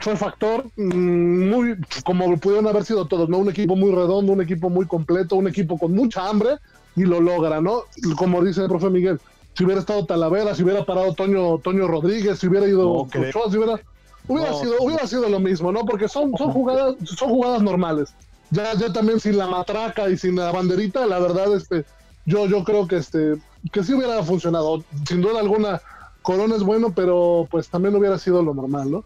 D: Fue factor mm, muy, como pudieron haber sido todos, ¿no? Un equipo muy redondo, un equipo muy completo, un equipo con mucha hambre y lo logra, ¿no? Como dice el profe Miguel, si hubiera estado Talavera, si hubiera parado Toño, Toño Rodríguez, si hubiera ido Ochoa, si hubiera, hubiera sido, hubiera sido lo mismo, ¿no? Porque son, son jugadas, son jugadas normales. Ya, ya también sin la matraca y sin la banderita, la verdad, este, yo, yo creo que este, que sí hubiera funcionado. Sin duda alguna, Corona es bueno, pero pues también hubiera sido lo normal, ¿no?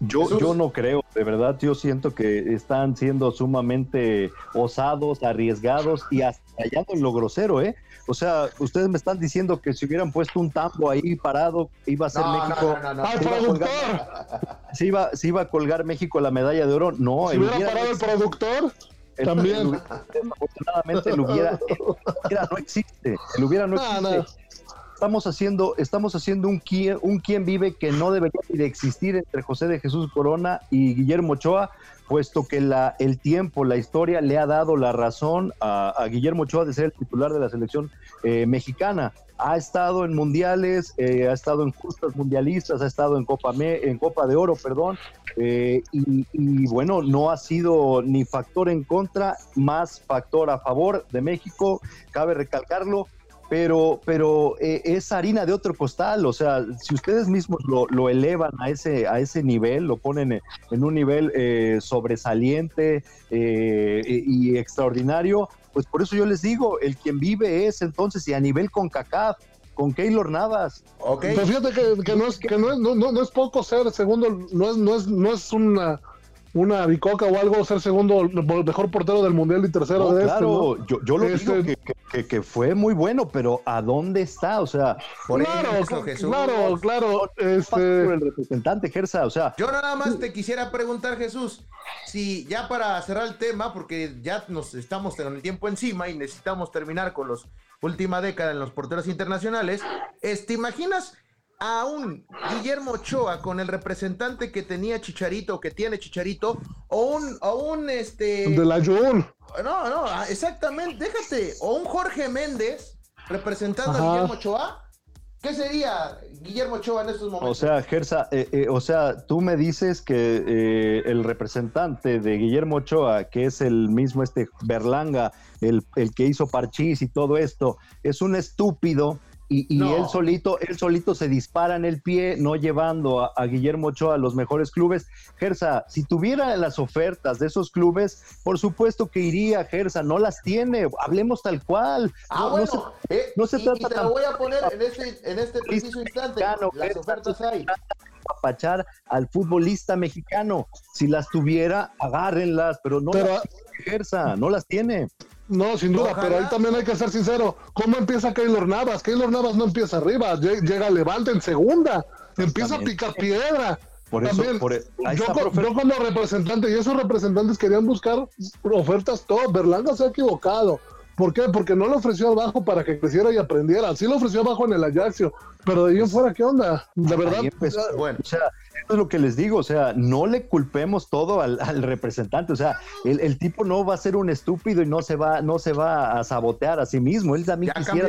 C: Yo, yo no creo, de verdad, yo siento que están siendo sumamente osados, arriesgados y hasta en lo grosero, ¿eh? O sea, ustedes me están diciendo que si hubieran puesto un tambo ahí parado, iba a ser México. No, no, se, iba a colgar, se, iba, se iba a colgar México la medalla de oro. No,
D: si hubiera parado el productor. También.
C: Afortunadamente el hubiera, el hubiera no existe. El hubiera no existe estamos haciendo, estamos haciendo un quién, un quién vive que no debería de existir entre José de Jesús Corona y Guillermo Ochoa, puesto que la, el tiempo, la historia le ha dado la razón a, Guillermo Ochoa de ser el titular de la selección eh, mexicana. Ha estado en mundiales, eh, ha estado en justas mundialistas, ha estado en Copa, en Copa de Oro, perdón, eh, y, y, bueno, no ha sido ni factor en contra, más factor a favor de México, cabe recalcarlo pero, pero eh, es harina de otro costal, o sea, si ustedes mismos lo, elevan a ese, a ese nivel, lo ponen en un nivel eh, sobresaliente eh, y extraordinario, pues por eso yo les digo, el quien vive es entonces, y a nivel con CACAF, con Keylor Navas.
D: Okay. Pero fíjate que, no es, que no, es, no, es poco ser segundo, no es, no es, no es una una bicoca o algo, ser segundo, mejor portero del mundial y tercero de este, ¿no?
C: yo, yo lo este... digo que, que, fue muy bueno, pero ¿a dónde está? O sea,
D: por claro, eso, Jesús. claro, claro, este...
C: el representante Gersa, o sea.
B: Yo nada más te quisiera preguntar, Jesús, si ya para cerrar el tema, porque ya nos estamos en el tiempo encima y necesitamos terminar con los última década en los porteros internacionales, ¿te imaginas a un Guillermo Ochoa con el representante que tenía Chicharito, que tiene Chicharito, o un, o un este.
D: De la Jun.
B: No, no, exactamente, déjate. O un Jorge Méndez representando a Guillermo Ochoa. ¿Qué sería Guillermo Ochoa en estos momentos?
C: O sea, Gersa, eh, eh, o sea, tú me dices que eh, el representante de Guillermo Ochoa, que es el mismo este Berlanga, el, el que hizo Parchís y todo esto, es un estúpido y, él solito, él solito se dispara en el pie, no llevando a, Guillermo Ochoa a los mejores clubes. Gersa, si tuviera las ofertas de esos clubes, por supuesto que iría, Gersa, no las tiene, hablemos tal cual.
B: Ah,
C: no,
B: bueno,
C: se,
B: eh, no se trata te lo voy a poner en este, en este preciso instante. Las ofertas hay
C: apachar al futbolista mexicano. Si las tuviera, agárrenlas, pero no las Gersa, no las tiene.
D: No, sin duda, pero ahí también hay que ser sincero. ¿Cómo empieza Keylor Navas? Keylor Navas no empieza arriba, llega Levante en segunda, empieza a picar piedra. Por eso, e-, yo, como representante, y esos representantes querían buscar ofertas todas, Berlanga se ha equivocado. ¿Por qué? Porque no le ofreció abajo para que creciera y aprendiera. Sí lo ofreció abajo en el Ajaxio, pero de ahí en fuera, ¿qué onda? De verdad.
C: bueno, o sea, es lo que les digo, o sea, no le culpemos todo al, representante, o sea, el, tipo no va a ser un estúpido y no se va, no se va a sabotear a sí mismo. Él también quisiera,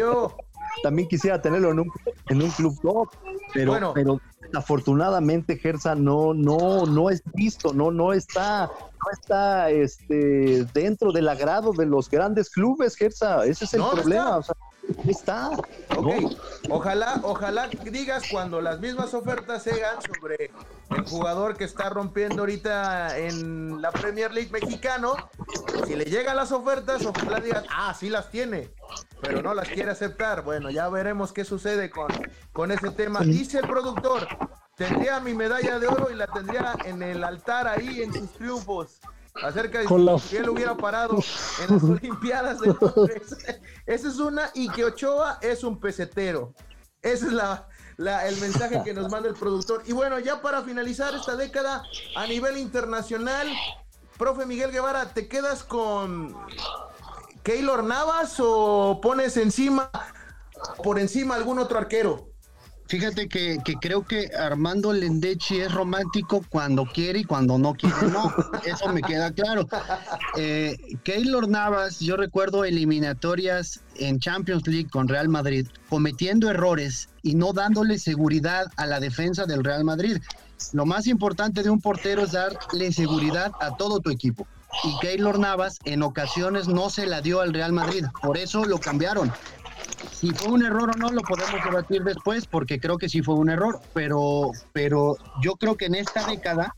C: también quisiera tenerlo en un, en un club top, pero, pero afortunadamente Gersa no, no, no es visto, no, no está, no está este, dentro del agrado de los grandes clubes, Gersa. Ese es el problema. O sea, está.
B: Ojalá, ojalá digas cuando las mismas ofertas sean sobre el jugador que está rompiendo ahorita en la Premier League mexicano. Si le llegan las ofertas, ojalá digas, ah, sí las tiene, pero no las quiere aceptar. Bueno, ya veremos qué sucede con, con ese tema. Dice el productor, tendría mi medalla de oro y la tendría en el altar ahí en sus triunfos acerca de si él hubiera parado <laughs> en las Olimpiadas de Londres. <laughs> Esa es una, y que Ochoa es un pesetero. Ese es la, el mensaje que nos manda el productor. Y bueno, ya para finalizar esta década a nivel internacional, profe Miguel Guevara, ¿te quedas con Keylor Navas o pones encima, por encima algún otro arquero?
E: Fíjate que, creo que Armando Lendechi es romántico cuando quiere y cuando no quiere, no. Eso me queda claro. Eh, Keylor Navas, yo recuerdo eliminatorias en Champions League con Real Madrid, cometiendo errores y no dándole seguridad a la defensa del Real Madrid. Lo más importante de un portero es darle seguridad a todo tu equipo. Y Keylor Navas en ocasiones no se la dio al Real Madrid, por eso lo cambiaron si fue un error o no lo podemos debatir después, porque creo que sí fue un error, pero, pero yo creo que en esta década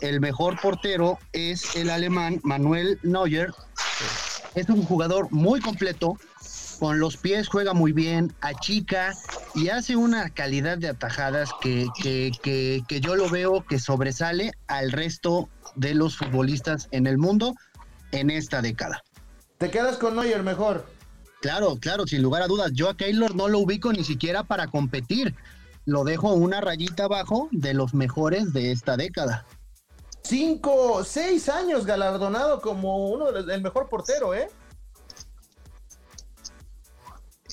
E: el mejor portero es el alemán Manuel Neuer. Es un jugador muy completo, con los pies juega muy bien, achica y hace una calidad de atajadas que, que, que, que yo lo veo que sobresale al resto de los futbolistas en el mundo en esta década.
B: ¿Te quedas con Neuer mejor?
E: Claro, claro, sin lugar a dudas. Yo a Keylor no lo ubico ni siquiera para competir. Lo dejo una rayita abajo de los mejores de esta década.
B: Cinco, seis años galardonado como uno del mejor portero, ¿eh?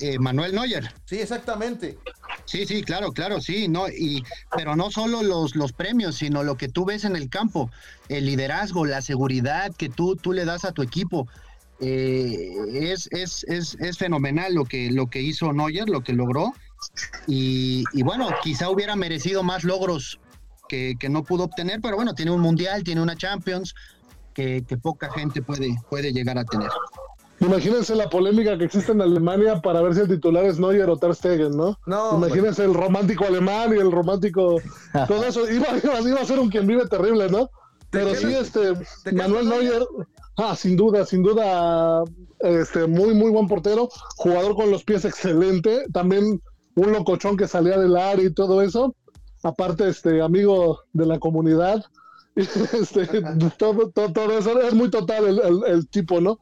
E: ¿eh? Manuel Neuer.
B: Sí, exactamente.
E: Sí, sí, claro, claro, sí, no, y pero no solo los, los premios, sino lo que tú ves en el campo, el liderazgo, la seguridad que tú, tú le das a tu equipo, eh, es, es, es, es, fenomenal lo que, lo que hizo Neuer, lo que logró. Y, bueno, quizá hubiera merecido más logros que, no pudo obtener, pero bueno, tiene un mundial, tiene una Champions que, poca gente puede, puede llegar a tener.
D: Imagínense la polémica que existe en Alemania para ver si el titular es Neuer o Ter Stegen, ¿no? Imagínense el romántico alemán y el romántico. <laughs> Todo eso iba, iba, a ser un quien vive terrible, ¿no? Pero sí, este, Manuel Neuer, ah, sin duda, sin duda, este, muy, muy buen portero, jugador con los pies excelente, también un locochón que salía del área y todo eso, aparte, este, amigo de la comunidad, <laughs> este, <laughs> todo, todo, eso es muy total el, tipo, ¿no?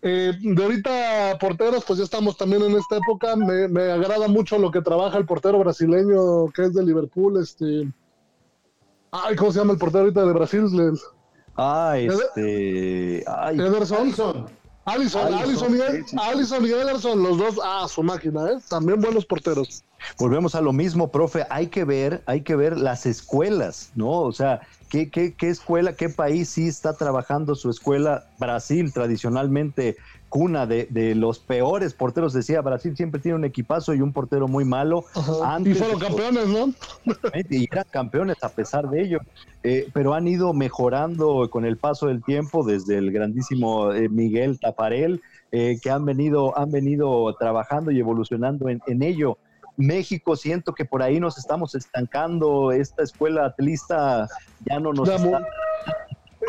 D: Eh, de ahorita porteros, pues ya estamos también en esta época, me, me agrada mucho lo que trabaja el portero brasileño que es de Liverpool, este Ay, ¿cómo se llama el portero ahorita de Brasil?
C: Ah, este. Ay.
D: Ederson. Alison, Alison, y, Ederson, los dos, ah, su máquina, ¿eh? También buenos porteros.
C: Volvemos a lo mismo, profe, hay que ver, hay que ver las escuelas, ¿no? O sea, ¿qué, qué, qué escuela, qué país sí está trabajando su escuela? Brasil tradicionalmente cuna de, los peores porteros. Decía, Brasil siempre tiene un equipazo y un portero muy malo.
D: y fueron campeones, ¿no?
C: Y eran campeones a pesar de ello. Eh, pero han ido mejorando con el paso del tiempo, desde el grandísimo eh, Miguel Taparel, eh, que han venido, han venido trabajando y evolucionando en, en ello. México, siento que por ahí nos estamos estancando, esta escuela atlista ya no nos está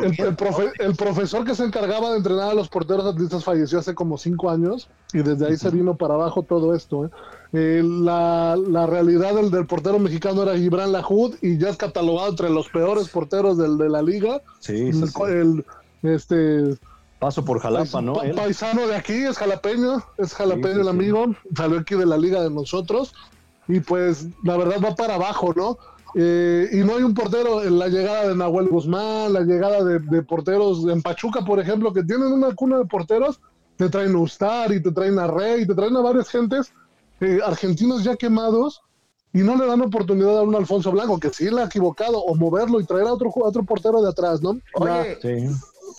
D: el, profesor que se encargaba de entrenar a los porteros atletas falleció hace como cinco años y desde ahí se vino para abajo todo esto. ¿eh? Eh, la, realidad del, del, portero mexicano era Gibran Lajud y ya es catalogado entre los peores porteros del, de la liga.
C: Sí,
D: el, este
C: Paso por Jalapa, ¿no?
D: paisano de aquí, es jalapeño, es jalapeño el amigo, salió aquí de la liga de nosotros y pues la verdad va para abajo, ¿no? Eh, y no hay un portero en la llegada de Nahuel Guzmán, la llegada de, porteros en Pachuca, por ejemplo, que tienen una cuna de porteros, te traen a Ustar y te traen a Rey, te traen a varias gentes eh, argentinos ya quemados y no le dan oportunidad a un Alfonso Blanco, que sí le ha equivocado, o moverlo y traer a otro, otro portero de atrás, ¿no?
B: Oye,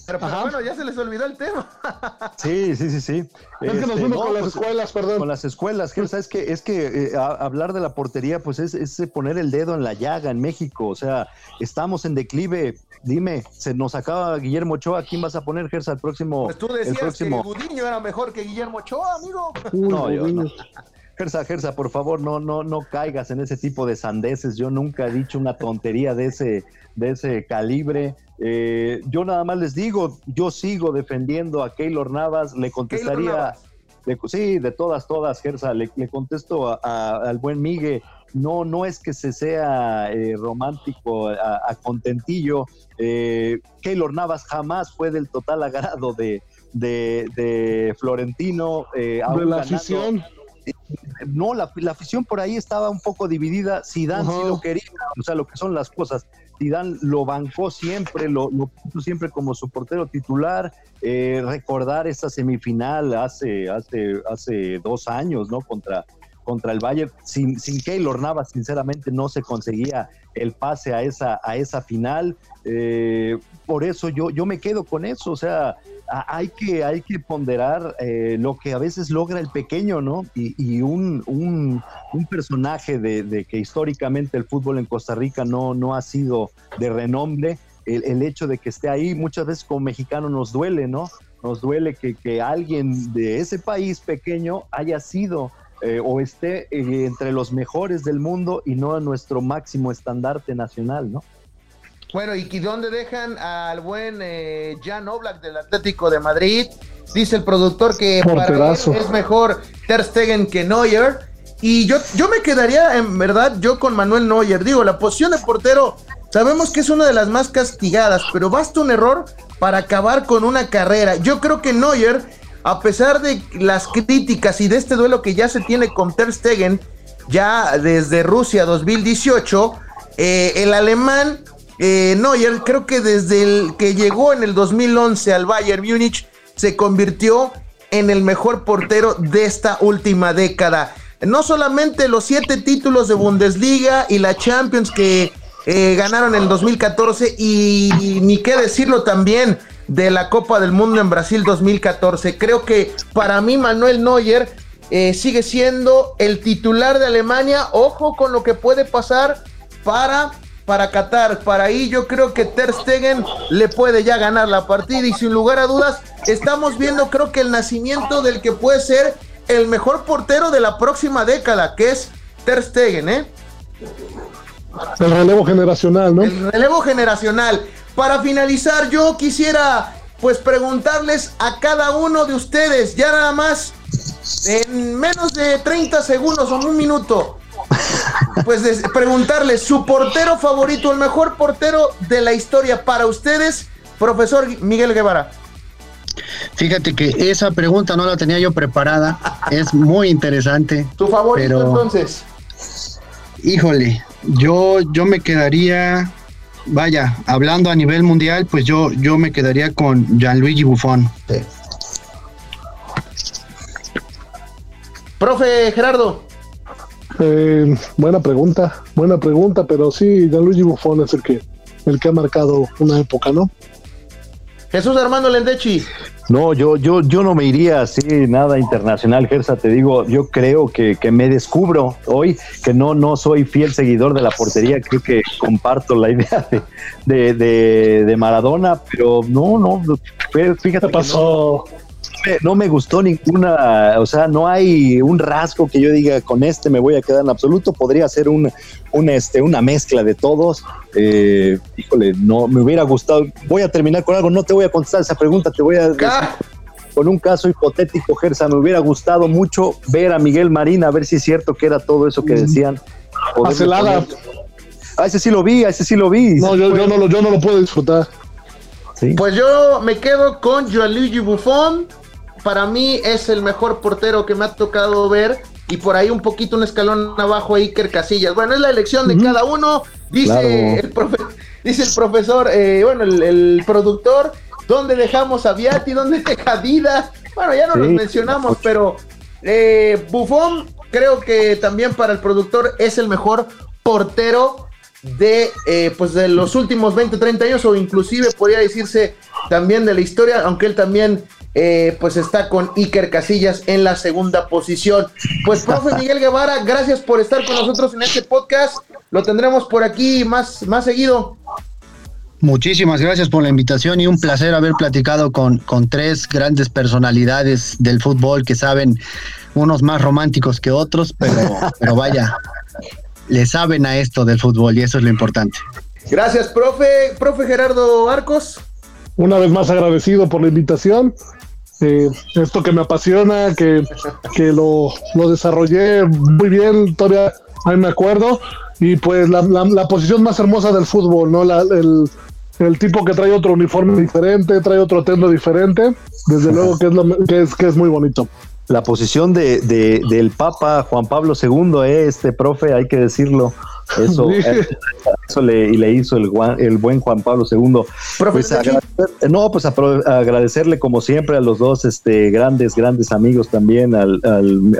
B: pero, bueno, ya se les olvidó el tema. <laughs>
C: sí, sí, sí, sí.
D: Es que nos este, con las pues, escuelas, perdón.
C: Con las escuelas, que sabes que es que eh, hablar de la portería, pues es, es, poner el dedo en la llaga en México. O sea, estamos en declive. Dime, se nos acaba Guillermo Ochoa, ¿quién vas a poner, Gersa, el próximo?
B: Pues tú decías próximo... que Gudiño era mejor que Guillermo Ochoa, amigo.
C: no, yo no. Gersa, Gersa, por favor, no, no, no caigas en ese tipo de sandeces. Yo nunca he dicho una tontería de ese, de ese calibre. Eh, yo nada más les digo, yo sigo defendiendo a Keylor Navas, le contestaría, sí, de todas, todas, Gersa, le, contesto al buen Migue, no, no es que se sea eh, romántico a, contentillo, eh, Keylor Navas jamás fue del total agrado de, de, Florentino.
D: Eh, de la afición.
C: No, la, afición por ahí estaba un poco dividida. si Dan sí lo quería, o sea, lo que son las cosas. Zidane lo bancó siempre, lo, puso siempre como su portero titular. Eh, recordar esa semifinal hace, hace, hace dos años, ¿no? Contra, contra el Bayern, sin, sin Keylor Navas, sinceramente, no se conseguía el pase a esa, a esa final. Eh, por eso yo, yo me quedo con eso, o sea, hay que, hay que ponderar eh, lo que a veces logra el pequeño, ¿no? Y, un, un, personaje de, que históricamente el fútbol en Costa Rica no, no ha sido de renombre, el, hecho de que esté ahí muchas veces como mexicano nos duele, ¿no? Nos duele que, que alguien de ese país pequeño haya sido eh, o esté eh, entre los mejores del mundo y no a nuestro máximo estandarte nacional, ¿no?
B: Bueno, ¿y dónde dejan al buen eh, Jan Oblak del Atlético de Madrid? Dice el productor que para él es mejor Ter Stegen que Neuer. Y yo, yo me quedaría, en verdad, yo con Manuel Neuer. Digo, la posición de portero sabemos que es una de las más castigadas, pero basta un error para acabar con una carrera. Yo creo que Neuer, a pesar de las críticas y de este duelo que ya se tiene con Ter Stegen, ya desde Rusia 2018, eh, el alemán eh, Neuer, creo que desde el que llegó en el 2011 al Bayern Múnich, se convirtió en el mejor portero de esta última década. No solamente los siete títulos de Bundesliga y la Champions que eh, ganaron en el 2014 y, ni qué decirlo también de la Copa del Mundo en Brasil 2014. Creo que para mí Manuel Neuer eh, sigue siendo el titular de Alemania. Ojo con lo que puede pasar para para Qatar. Para ahí yo creo que Ter Stegen le puede ya ganar la partida y sin lugar a dudas estamos viendo creo que el nacimiento del que puede ser el mejor portero de la próxima década, que es Ter Stegen, ¿eh?
D: El relevo generacional, ¿no?
B: El relevo generacional. Para finalizar, yo quisiera pues preguntarles a cada uno de ustedes, ya nada más, en menos de 30 segundos o un minuto, pues preguntarle su portero favorito, el mejor portero de la historia para ustedes, profesor Miguel Guevara.
E: Fíjate que esa pregunta no la tenía yo preparada, es muy interesante.
B: ¿Tu favorito entonces?
E: Híjole, yo, yo me quedaría, vaya, hablando a nivel mundial, pues yo, yo me quedaría con Gianluigi Buffon.
B: Profe Gerardo.
D: Eh, buena pregunta, buena pregunta, pero sí, Gianluigi Buffon es el que, el que ha marcado una época, ¿no?
B: Jesús Armando Lendechi.
C: No, yo, yo, yo no me iría así, nada internacional, Gersa, te digo, yo creo que, me descubro hoy que no, no soy fiel seguidor de la portería, creo que comparto la idea de, de, Maradona, pero no, no, fíjate.
D: ¿Qué pasó?
C: no me gustó ninguna, o sea, no hay un rasgo que yo diga con este me voy a quedar en absoluto, podría ser un, este, una mezcla de todos. Eh, híjole, no me hubiera gustado. Voy a terminar con algo, no te voy a contestar esa pregunta, te voy a decir, con un caso hipotético, Gersa, me hubiera gustado mucho ver a Miguel Marín, a ver si es cierto que era todo eso que mm. decían.
D: A
C: Ah, ese sí lo vi, ese sí lo vi.
D: No, yo, no, lo, yo no lo puedo disfrutar.
B: Pues yo me quedo con Gianluigi Buffon, para mí es el mejor portero que me ha tocado ver y por ahí un poquito un escalón abajo Iker Casillas. Bueno, es la elección de cada uno, dice, el, dice el profesor, eh, bueno, el, productor, ¿dónde dejamos a Viati? ¿Dónde deja Dida? Bueno, ya no los mencionamos, pero eh, Buffon creo que también para el productor es el mejor portero de eh, pues de los últimos 20, 30 años o inclusive podría decirse también de la historia, aunque él también eh, pues está con Iker Casillas en la segunda posición. Pues, profe Miguel Guevara, gracias por estar con nosotros en este podcast. Lo tendremos por aquí más, más seguido.
E: Muchísimas gracias por la invitación y un placer haber platicado con, con tres grandes personalidades del fútbol que saben, unos más románticos que otros, pero, pero vaya, le saben a esto del fútbol y eso es lo importante.
B: Gracias, profe. Profe Gerardo Arcos.
D: Una vez más agradecido por la invitación eh, esto que me apasiona, que, que lo, lo, desarrollé muy bien, todavía ahí me acuerdo, y pues la, la, posición más hermosa del fútbol, ¿no? La, el, el, tipo que trae otro uniforme diferente, trae otro tendo diferente, desde luego que es, lo, que es, que es muy bonito.
C: La posición de, de, del Papa Juan Pablo II, eh, este profe, hay que decirlo. Eso, <laughs> eso le, le, hizo el, el, buen Juan Pablo II. Pues no, pues agradecerle como siempre a los dos este, grandes, grandes amigos también, al,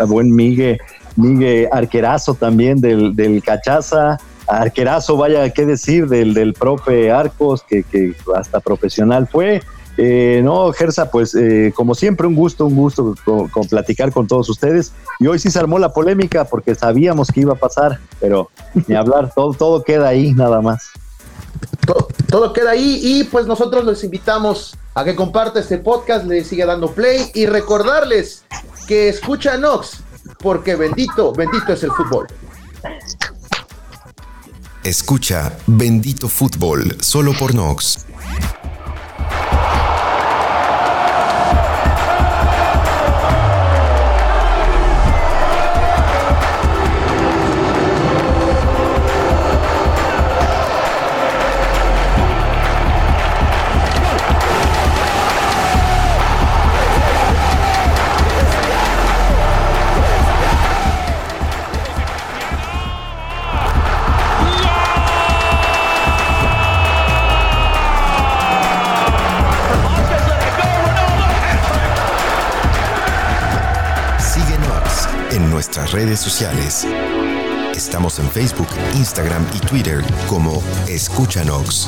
C: buen Miguel, Miguel Arquerazo también del, del Cachaza, Arquerazo, vaya, qué decir, del, del profe Arcos, que, que hasta profesional fue. Eh, no, Gersa, pues eh, como siempre, un gusto, un gusto con, platicar con todos ustedes. Y hoy sí se armó la polémica porque sabíamos que iba a pasar, pero ni hablar, <laughs> todo, todo queda ahí nada más.
B: Todo, queda ahí y pues nosotros les invitamos a que comparta este podcast, le siga dando play y recordarles que escucha Nox, porque bendito, bendito es el fútbol.
A: Escucha Bendito Fútbol solo por Nox. Redes sociales. Estamos en Facebook, Instagram y Twitter como Escúchanos.